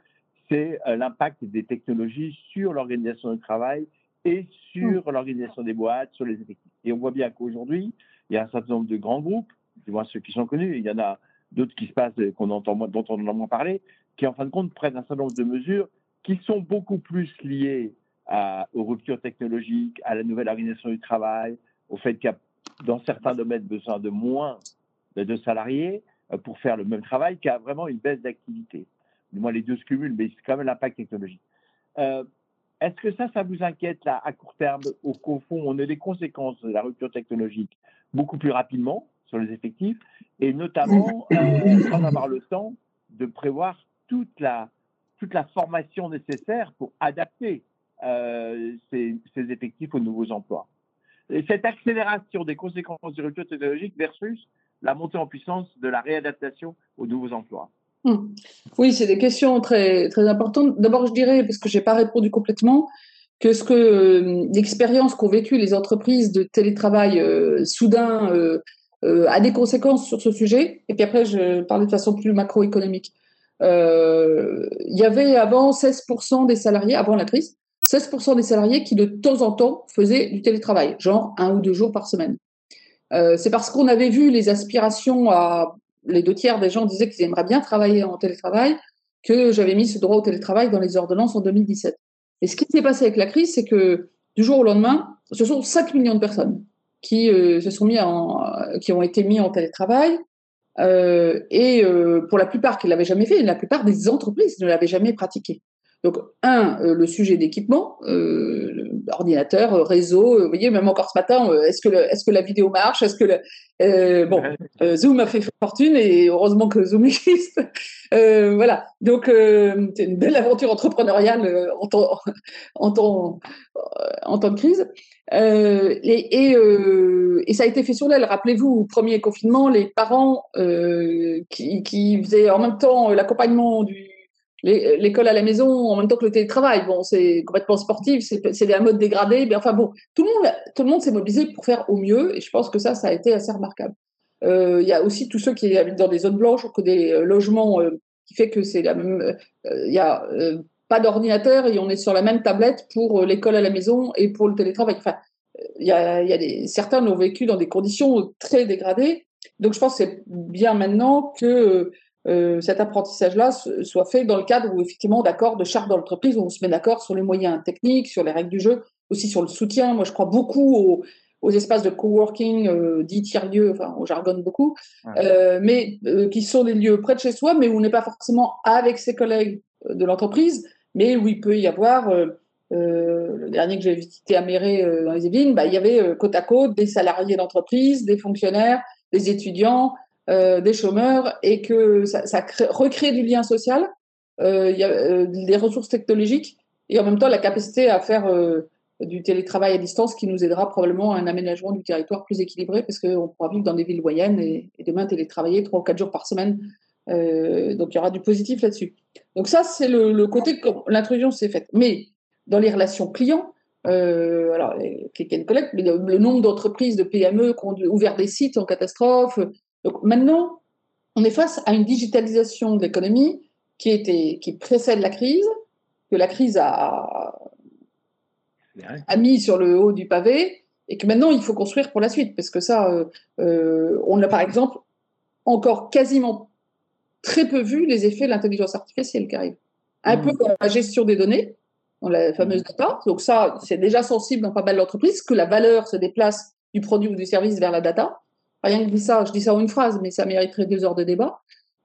c'est euh, l'impact des technologies sur l'organisation du travail et sur mm. l'organisation des boîtes, sur les effectifs. Et on voit bien qu'aujourd'hui, il y a un certain nombre de grands groupes du moins ceux qui sont connus, il y en a d'autres qui se passent, qu'on entend, dont on entend moins parler, qui en fin de compte prennent un certain nombre de mesures qui sont beaucoup plus liées aux ruptures technologiques, à la nouvelle organisation du travail, au fait qu'il y a dans certains domaines besoin de moins de salariés euh, pour faire le même travail, qu'à vraiment une baisse d'activité. Du moins, les deux se cumulent, mais c'est quand même l'impact technologique. Euh, est-ce que ça, ça vous inquiète là, à court terme, au, au fond, on a des conséquences de la rupture technologique beaucoup plus rapidement sur les effectifs, et notamment euh, sans avoir le temps de prévoir toute la, la formation nécessaire pour adapter euh, ces, effectifs aux nouveaux emplois? Et cette accélération des conséquences du rupture technologique versus la montée en puissance de la réadaptation aux nouveaux emplois. Hmm. Oui, c'est des questions très, très importantes. D'abord, je dirais, parce que je n'ai pas répondu complètement, que ce que euh, l'expérience qu'ont vécu les entreprises de télétravail euh, soudain euh, a des conséquences sur ce sujet. Et puis après, je parlais de façon plus macroéconomique. Il y avait avant 16% des salariés, avant la crise, 16% des salariés qui de temps en temps faisaient du télétravail, genre un ou deux jours par semaine. C'est parce qu'on avait vu les aspirations à les deux tiers des gens disaient qu'ils aimeraient bien travailler en télétravail que j'avais mis ce droit au télétravail dans les ordonnances en 2017. Et ce qui s'est passé avec la crise, c'est que du jour au lendemain, ce sont 5 millions de personnes qui euh, se sont mis en, qui ont été mis en télétravail. Euh, et euh, pour la plupart qui ne l'avaient jamais fait, la plupart des entreprises ne l'avaient jamais pratiqué. Donc, un, euh, le sujet d'équipement, euh, ordinateur, euh, réseau, vous voyez, même encore ce matin, est-ce que, est que la vidéo marche Est-ce que le, bon, Zoom a fait fortune et heureusement que Zoom *laughs* existe. voilà, donc c'est une belle aventure entrepreneuriale en temps, en temps, en temps de crise. et, et, et, ça a été fait sur l'aile. Rappelez-vous, au premier confinement, les parents qui, qui faisaient en même temps l'accompagnement du l'école à la maison en même temps que le télétravail. Bon, c'est complètement sportif, c'est un mode dégradé. Mais enfin bon, tout le monde, tout le monde s'est mobilisé pour faire au mieux, et je pense que ça, ça a été assez remarquable. Euh, il y a aussi tous ceux qui habitent dans des zones blanches ou que des euh, logements euh, qui fait que c'est la même. Il y a pas d'ordinateur et on est sur la même tablette pour l'école à la maison et pour le télétravail. Enfin, il y a, y a certains l'ont vécu dans des conditions très dégradées. Donc, je pense que c'est bien maintenant que euh, cet apprentissage-là soit fait dans le cadre où, effectivement, d'accord, de charte d'entreprise, où on se met d'accord sur les moyens techniques, sur les règles du jeu, aussi sur le soutien. Moi, je crois beaucoup aux, aux espaces de coworking euh, dits tiers-lieux, enfin, on jargonne beaucoup, euh, mais euh, qui sont des lieux près de chez soi, mais où on n'est pas forcément avec ses collègues de l'entreprise, mais où il peut y avoir, le dernier que j'ai visité à Méré dans les Yvelines, bah, il y avait côte à côte des salariés d'entreprise, des fonctionnaires, des étudiants, des chômeurs et que ça, recrée du lien social. Euh, il y a euh, des ressources technologiques et en même temps la capacité à faire du télétravail à distance qui nous aidera probablement à un aménagement du territoire plus équilibré parce qu'on pourra vivre dans des villes moyennes et, demain télétravailler trois ou quatre jours par semaine. donc il y aura du positif là-dessus. Donc ça, c'est le, côté que l'intrusion s'est faite. Mais dans les relations clients, euh, alors, click and collect, mais le nombre d'entreprises, de PME qui ont ouvert des sites en catastrophe, donc maintenant, on est face à une digitalisation de l'économie qui, était, qui précède la crise, que la crise a, a mis sur le haut du pavé, et que maintenant il faut construire pour la suite, parce que ça, euh, euh, on a par exemple encore quasiment très peu vu les effets de l'intelligence artificielle qui arrive. Un peu comme la gestion des données, dans la fameuse data. Donc ça, c'est déjà sensible dans pas mal d'entreprises, que la valeur se déplace du produit ou du service vers la data. Rien que ça, je dis ça en une phrase, mais ça mériterait deux heures de débat.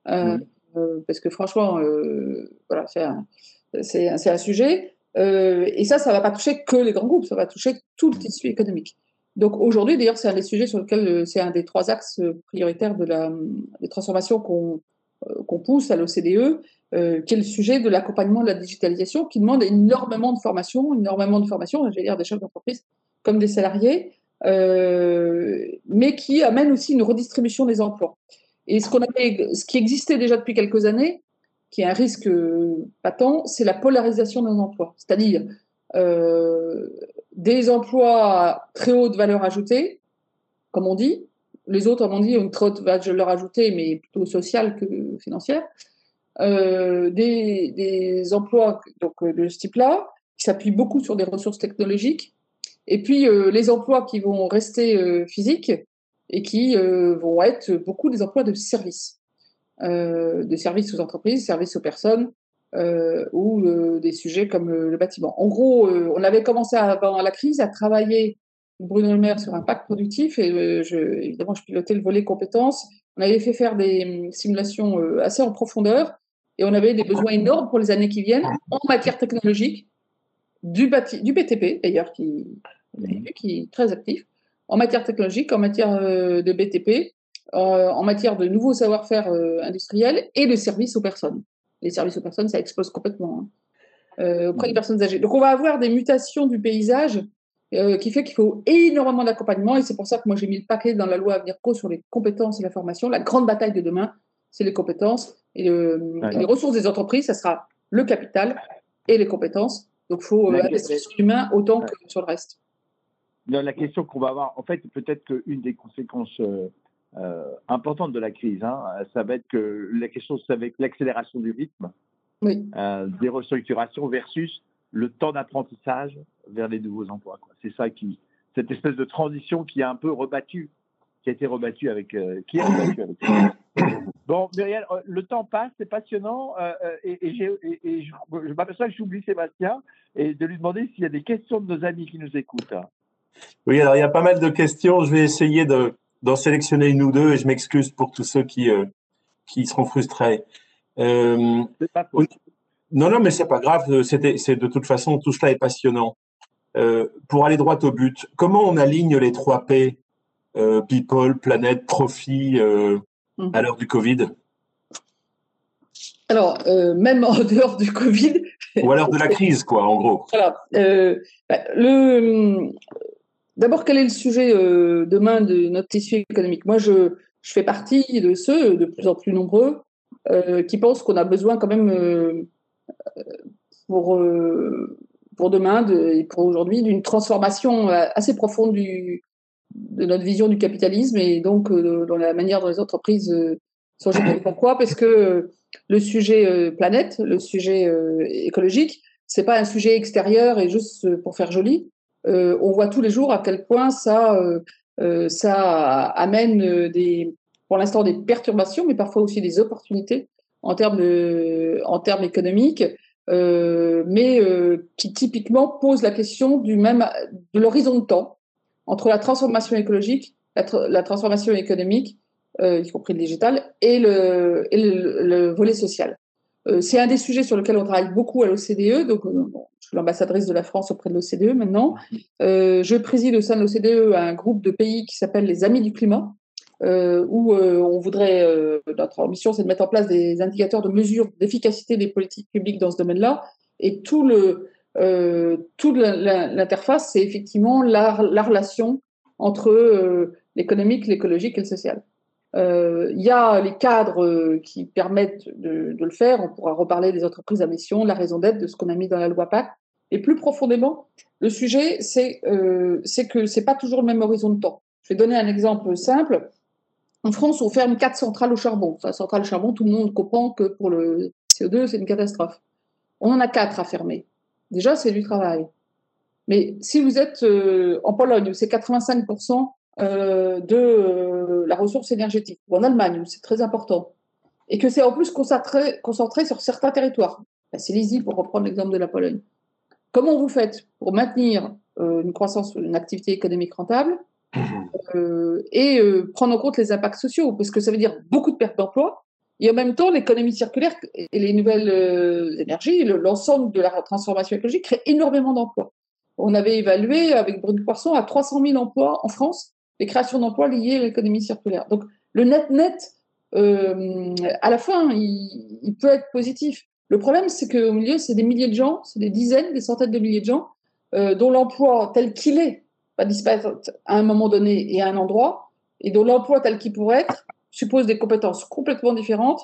Euh, euh, parce que franchement, euh, voilà, c'est un, un, sujet. et ça, ça ne va pas toucher que les grands groupes, ça va toucher tout le tissu économique. Donc aujourd'hui, d'ailleurs, c'est un des sujets sur lesquels c'est un des trois axes prioritaires de la, des transformations qu'on qu'on pousse à l'OCDE, euh, qui est le sujet de l'accompagnement de la digitalisation, qui demande énormément de formation, énormément de formation, je vais dire des chefs d'entreprise comme des salariés, mais qui amène aussi une redistribution des emplois. Et ce, qu'on avait, ce qui existait déjà depuis quelques années, qui est un risque patent, c'est la polarisation des emplois. C'est-à-dire euh, des emplois très haute valeur ajoutée, comme on dit. Les autres, on dit, une très haute valeur ajoutée, mais plutôt sociale que financière. Euh, des, des, emplois donc, de ce type-là, qui s'appuient beaucoup sur des ressources technologiques. Et puis, euh, les emplois qui vont rester euh, physiques et qui euh, vont être beaucoup des emplois de services. de services aux entreprises, services aux personnes, ou des sujets comme le, bâtiment. En gros, on avait commencé avant la crise à travailler Bruno Le Maire sur un pacte productif et évidemment je pilotais le volet compétences. On avait fait faire des hum, simulations assez en profondeur et on avait des besoins énormes pour les années qui viennent en matière technologique, du, du BTP d'ailleurs qui, qui est très actif, en matière technologique, en matière de BTP, en matière de nouveaux savoir-faire industriels et de services aux personnes les services aux personnes, ça explose complètement hein. euh, auprès des personnes âgées. Donc, on va avoir des mutations du paysage euh, qui fait qu'il faut énormément d'accompagnement. Et c'est pour ça que moi, j'ai mis le paquet dans la loi Avenir Co sur les compétences et la formation. La grande bataille de demain, c'est les compétences. Et, les ressources des entreprises, ça sera le capital et les compétences. Donc, il faut euh, investir sur l'humain autant que sur le reste. La question qu'on va avoir, en fait, peut-être qu'une des conséquences euh, importante de la crise. Hein. Ça va être que la question, c'est avec l'accélération du rythme euh, des restructurations versus le temps d'apprentissage vers les nouveaux emplois. C'est ça qui, cette espèce de transition qui a un peu rebattu, qui a été rebattue avec, euh, qui est rebattue avec. Bon, Muriel, le temps passe, c'est passionnant, et, je, m'aperçois que j'oublie Sébastien et de lui demander s'il y a des questions de nos amis qui nous écoutent. Oui, alors il y a pas mal de questions. Je vais essayer de, d'en sélectionner une ou deux et je m'excuse pour tous ceux qui, euh, qui seront frustrés. Euh, non, non, mais c'est pas grave. C'était, c'est de toute façon tout cela est passionnant. Euh, pour aller droit au but, comment on aligne les trois P people, planète, profit mhm. à l'heure du Covid? Alors, même en *laughs* dehors du Covid. Ou à l'heure de la crise, quoi, en gros. Voilà. Bah, le, D'abord, quel est le sujet euh, demain de notre tissu économique? Moi, je, je, fais partie de ceux, de plus en plus nombreux, euh, qui pensent qu'on a besoin quand même, euh, pour, pour demain et pour aujourd'hui, d'une transformation assez profonde de notre vision du capitalisme et donc dans la manière dont les entreprises sont gérées. Pourquoi? Parce que le sujet planète, le sujet écologique, c'est pas un sujet extérieur et juste pour faire joli. Euh, on voit tous les jours à quel point ça, euh, euh, ça amène des, pour l'instant des perturbations, mais parfois aussi des opportunités en termes, en termes économiques, mais qui typiquement pose la question du même, de l'horizon de temps entre la transformation écologique, la, transformation économique, y compris le digital, et le, et le volet social. C'est un des sujets sur lesquels on travaille beaucoup à l'OCDE. Donc, je suis l'ambassadrice de la France auprès de l'OCDE maintenant. Euh, je préside au sein de l'OCDE un groupe de pays qui s'appelle les Amis du climat, euh, où euh, on voudrait, notre ambition, c'est de mettre en place des indicateurs de mesure d'efficacité des politiques publiques dans ce domaine-là. Et tout le, toute l'interface, c'est effectivement la, relation entre l'économique, l'écologique et le social. Il y a les cadres qui permettent de, le faire. On pourra reparler des entreprises à mission, de la raison d'être, de ce qu'on a mis dans la loi PAC. Et plus profondément, le sujet, c'est euh, que ce n'est pas toujours le même horizon de temps. Je vais donner un exemple simple. En France, on ferme quatre centrales au charbon. Enfin, centrale au charbon, tout le monde comprend que pour le CO2, c'est une catastrophe. On en a quatre à fermer. Déjà, c'est du travail. Mais si vous êtes euh, en Pologne, c'est 85% euh, de euh, la ressource énergétique, ou en Allemagne, où c'est très important, et que c'est en plus concentré, concentré sur certains territoires. C'est l'ISI, pour reprendre l'exemple de la Pologne. Comment vous faites pour maintenir euh, une croissance, une activité économique rentable euh, et euh, prendre en compte les impacts sociaux? Parce que ça veut dire beaucoup de pertes d'emplois et en même temps l'économie circulaire et les nouvelles énergies, l'ensemble de la transformation écologique crée énormément d'emplois. On avait évalué avec Brune Poisson à 300 000 emplois en France, les créations d'emplois liées à l'économie circulaire. Donc le net-net, à la fin, il, peut être positif. Le problème, c'est qu'au milieu, c'est des milliers de gens, c'est des dizaines, des centaines de milliers de gens euh, dont l'emploi tel qu'il est va disparaître à un moment donné et à un endroit, et dont l'emploi tel qu'il pourrait être suppose des compétences complètement différentes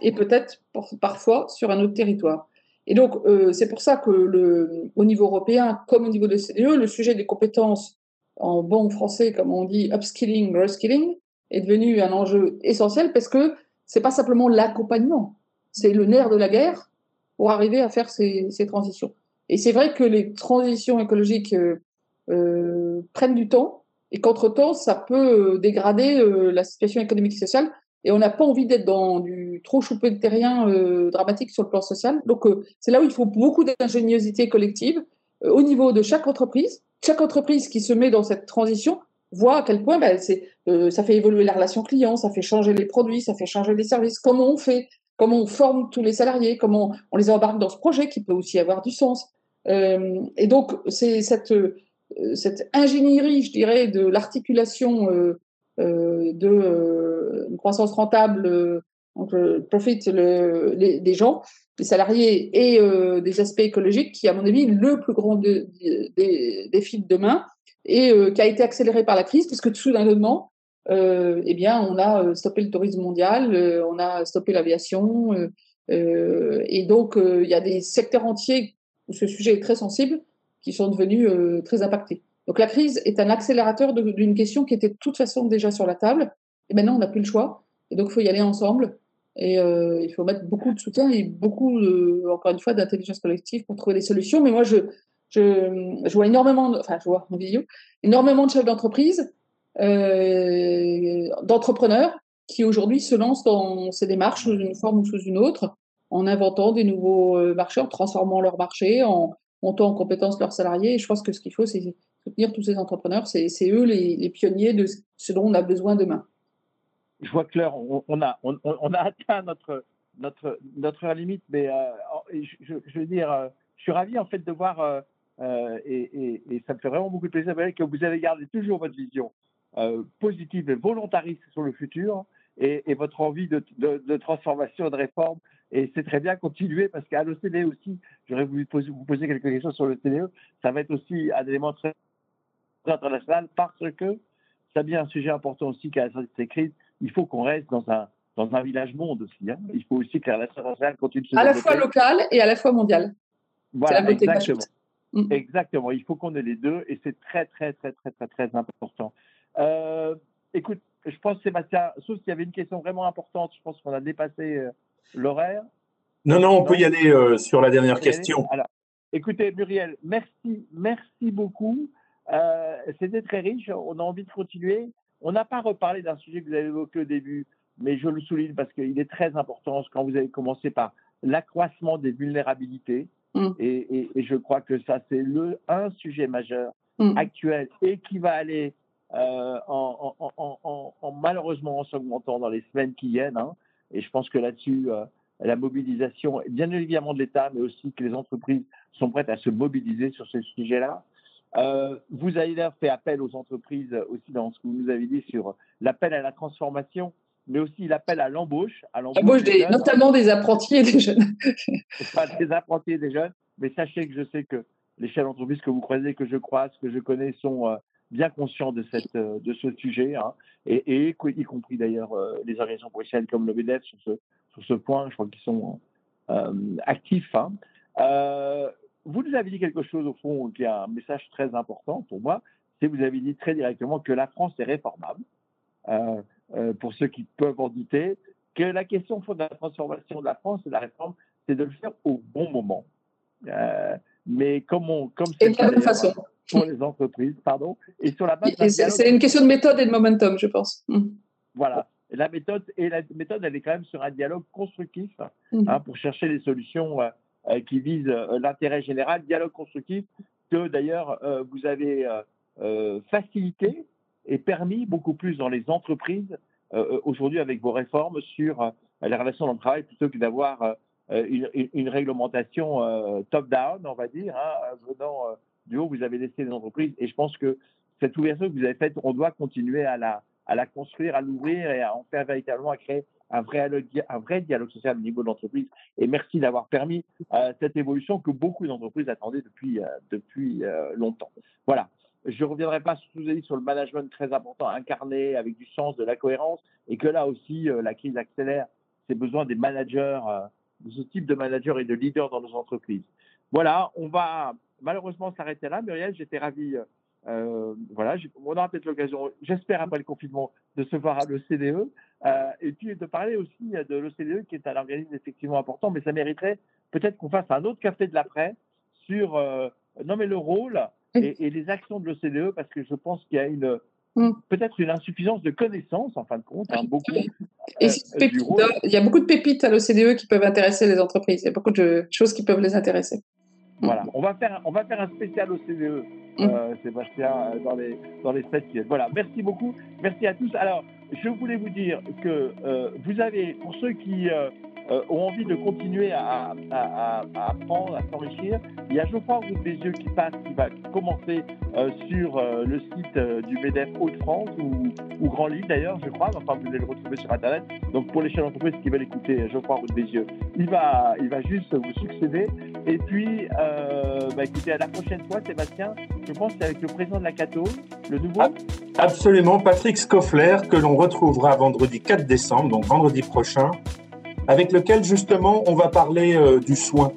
et peut-être parfois sur un autre territoire. Et donc, euh, c'est pour ça que au niveau européen, comme au niveau de CDE, le sujet des compétences, en bon français, comme on dit, upskilling, reskilling, est devenu un enjeu essentiel parce que c'est pas simplement l'accompagnement, c'est le nerf de la guerre pour arriver à faire ces, ces transitions. Et c'est vrai que les transitions écologiques euh, euh prennent du temps et qu'entre-temps, ça peut dégrader euh, la situation économique et sociale et on n'a pas envie d'être dans du trop chouper de dramatique sur le plan social. Donc, c'est là où il faut beaucoup d'ingéniosité collective au niveau de chaque entreprise. Chaque entreprise qui se met dans cette transition voit à quel point ben, c'est, ça fait évoluer la relation client, ça fait changer les produits, ça fait changer les services, comment on fait, comment on forme tous les salariés, comment on les embarque dans ce projet qui peut aussi avoir du sens? et donc, c'est cette, cette ingénierie, je dirais, de l'articulation euh, de euh, une croissance rentable euh, entre profit le, les, des gens, des salariés et des aspects écologiques, qui, à mon avis, le plus grand des défi de demain et qui a été accéléré par la crise, puisque tout soudainement, euh, eh bien, on a stoppé le tourisme mondial, on a stoppé l'aviation, euh, et donc il y a des secteurs entiers où ce sujet est très sensible qui sont devenus très impactés. Donc la crise est un accélérateur d'une question qui était de toute façon déjà sur la table. Et maintenant, on n'a plus le choix. Et donc, il faut y aller ensemble. Et euh, il faut mettre beaucoup de soutien et beaucoup, encore une fois, d'intelligence collective pour trouver des solutions. Mais moi, je, vois énormément, de, enfin, je vois en vidéo, énormément de chefs d'entreprise, euh, d'entrepreneurs qui aujourd'hui se lancent dans ces démarches sous une forme ou sous une autre, en inventant des nouveaux euh, marchés, en transformant leur marché, en montant en compétence leurs salariés. Et je pense que ce qu'il faut, c'est soutenir tous ces entrepreneurs. C'est eux les, pionniers de ce dont on a besoin demain. Je vois clair, on, on, a, a atteint notre, notre, limite, mais euh, je, veux dire, euh, je suis ravi en fait de voir, euh, et, ça me fait vraiment beaucoup de plaisir que vous avez gardé toujours votre vision positive et volontariste sur le futur et, votre envie de, de, de, transformation, de réforme. Et c'est très bien continuer parce qu'à l'OCDE aussi, j'aurais voulu vous poser quelques questions sur le TDE. Ça va être aussi un élément très international parce que ça devient un sujet important aussi qu'à cette crise. Il faut qu'on reste dans un, dans un village monde aussi. Hein. Il faut aussi que la relation internationale continue À la fois locale et à la fois mondiale. Voilà, exactement. Mm. Exactement. Il faut qu'on ait les deux et c'est très, très, très, très, très, très important. Euh, écoute, je pense, Sébastien, sauf s'il y avait une question vraiment importante, je pense qu'on a dépassé euh, l'horaire. Non, non, on peut y aller euh, sur la dernière question. Alors, écoutez, Muriel, merci, merci beaucoup. Euh, c'était très riche. On a envie de continuer. On n'a pas reparlé d'un sujet que vous avez évoqué au début, mais je le souligne parce qu'il est très important quand vous avez commencé par l'accroissement des vulnérabilités. Mm. Et, je crois que ça, c'est le un sujet majeur mm. actuel et qui va aller euh, en, malheureusement en s'augmentant dans les semaines qui viennent. Hein. Et je pense que là-dessus, euh, la mobilisation, bien évidemment de l'État, mais aussi que les entreprises sont prêtes à se mobiliser sur ce sujet-là. Euh, vous avez d'ailleurs fait appel aux entreprises aussi dans ce que vous nous avez dit sur l'appel à la transformation, mais aussi l'appel à l'embauche. À l'embauche des, notamment des apprentis et des jeunes. *laughs* Pas des apprentis et des jeunes, mais sachez que je sais que les chefs d'entreprise que vous croisez, que je croise, que je connais, sont euh, bien conscients de, cette, euh, de ce sujet, hein, et, et, y compris d'ailleurs les organisations professionnelles comme le MEDEF sur ce, sur ce point, je crois qu'ils sont actifs. Hein vous nous avez dit quelque chose, au fond, qui est un message très important pour moi, c'est vous avez dit très directement que la France est réformable, euh, euh, pour ceux qui peuvent en douter, que la question de la transformation de la France et de la réforme, c'est de le faire au bon moment. Euh, mais comme on, comme c'est pour les entreprises, pardon, et sur la base. C'est une question de méthode et de momentum, je pense. Mmh. Voilà. la méthode et la méthode, elle est quand même sur un dialogue constructif mmh. hein, pour chercher les solutions qui vise euh, l'intérêt général, dialogue constructif, que d'ailleurs euh, vous avez facilité et permis beaucoup plus dans les entreprises aujourd'hui avec vos réformes sur les relations dans le travail plutôt que d'avoir une, réglementation top-down, on va dire, hein, venant du haut, vous avez laissé les entreprises. Et je pense que cette ouverture que vous avez faite, on doit continuer à la construire, à l'ouvrir et à en faire véritablement, à créer un vrai, dialogue social au niveau de l'entreprise. Et merci d'avoir permis euh, cette évolution que beaucoup d'entreprises attendaient depuis, euh, depuis euh, longtemps. Voilà. je ne reviendrai pas sur le management très important, incarné avec du sens, de la cohérence, et que là aussi, la crise accélère ces besoins des managers, de ce type de managers et de leaders dans nos entreprises. Voilà, on va malheureusement s'arrêter là. Muriel, j'étais ravi. Euh, voilà, on aura peut-être l'occasion, j'espère après le confinement, de se voir à l'OCDE et puis de parler aussi de l'OCDE qui est un organisme effectivement important, mais ça mériterait peut-être qu'on fasse un autre café de l'après sur non mais le rôle et, les actions de l'OCDE, parce que je pense qu'il y a une mm. peut-être une insuffisance de connaissances, en fin de compte. Hein, beaucoup, et euh, il y a beaucoup de pépites à l'OCDE qui peuvent intéresser les entreprises. Il y a beaucoup de choses qui peuvent les intéresser. Voilà, on va faire, on va faire un spécial OCDE, mm. euh, Sébastien, euh, dans les, dans les viennent. Voilà, merci beaucoup. Merci à tous. Alors, je voulais vous dire que vous avez, pour ceux qui euh, ont envie de continuer à, apprendre, à s'enrichir. Il y a Geoffroy Route des Yeux qui passe, qui va commencer euh, sur euh, le site du MEDEF Hauts-de-France ou, Grand Lille d'ailleurs, je crois. Enfin, vous allez le retrouver sur Internet. Donc pour les chefs d'entreprise qui veulent écouter Geoffroy Route des Yeux, il va, il va juste vous succéder. Et puis, bah, écoutez, à la prochaine fois, Sébastien, je pense que c'est avec le président de la Cato, le nouveau. Absolument, Patrick Scoffler, que l'on retrouvera vendredi 4 décembre, donc vendredi prochain, avec lequel justement on va parler euh, du soin,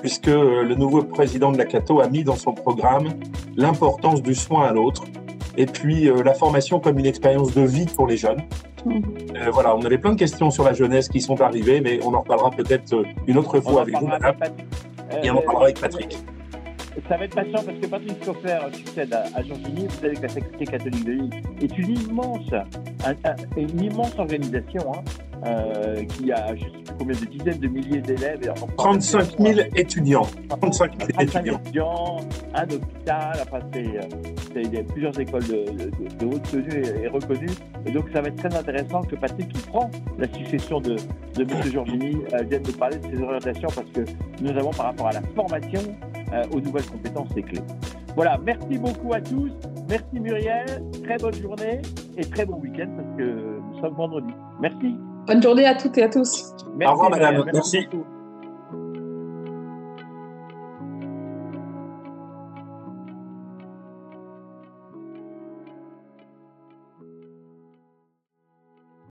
puisque euh, le nouveau président de la Cato a mis dans son programme l'importance du soin à l'autre, et puis euh, la formation comme une expérience de vie pour les jeunes. Mmh. voilà, on avait plein de questions sur la jeunesse qui sont arrivées, mais on en reparlera peut-être une autre fois avec vous, madame. Et on en parlera avec Patrick. Ça va être patient parce que Patrick Scoffer succède à, Jean Gigny. Vous savez que la Sécurité catholique de Lille est une immense, une immense organisation. Hein. Euh, qui a je sais plus combien de dizaines de milliers d'élèves. 35 000 étudiants. 35 000 étudiants. un hôpital, enfin, c'est, il y a plusieurs écoles de, haute tenue et, reconnues. Et donc, ça va être très intéressant que Patrick, qui prend la succession de, de M. Giorgini, euh, vienne nous parler de ses orientations parce que nous avons, par rapport à la formation, euh, aux nouvelles compétences, des clés. Voilà, merci beaucoup à tous. Merci Muriel. Très bonne journée et très bon week-end parce que nous sommes vendredi. Merci. Bonne journée à toutes et à tous. Merci, Au revoir, madame. Merci.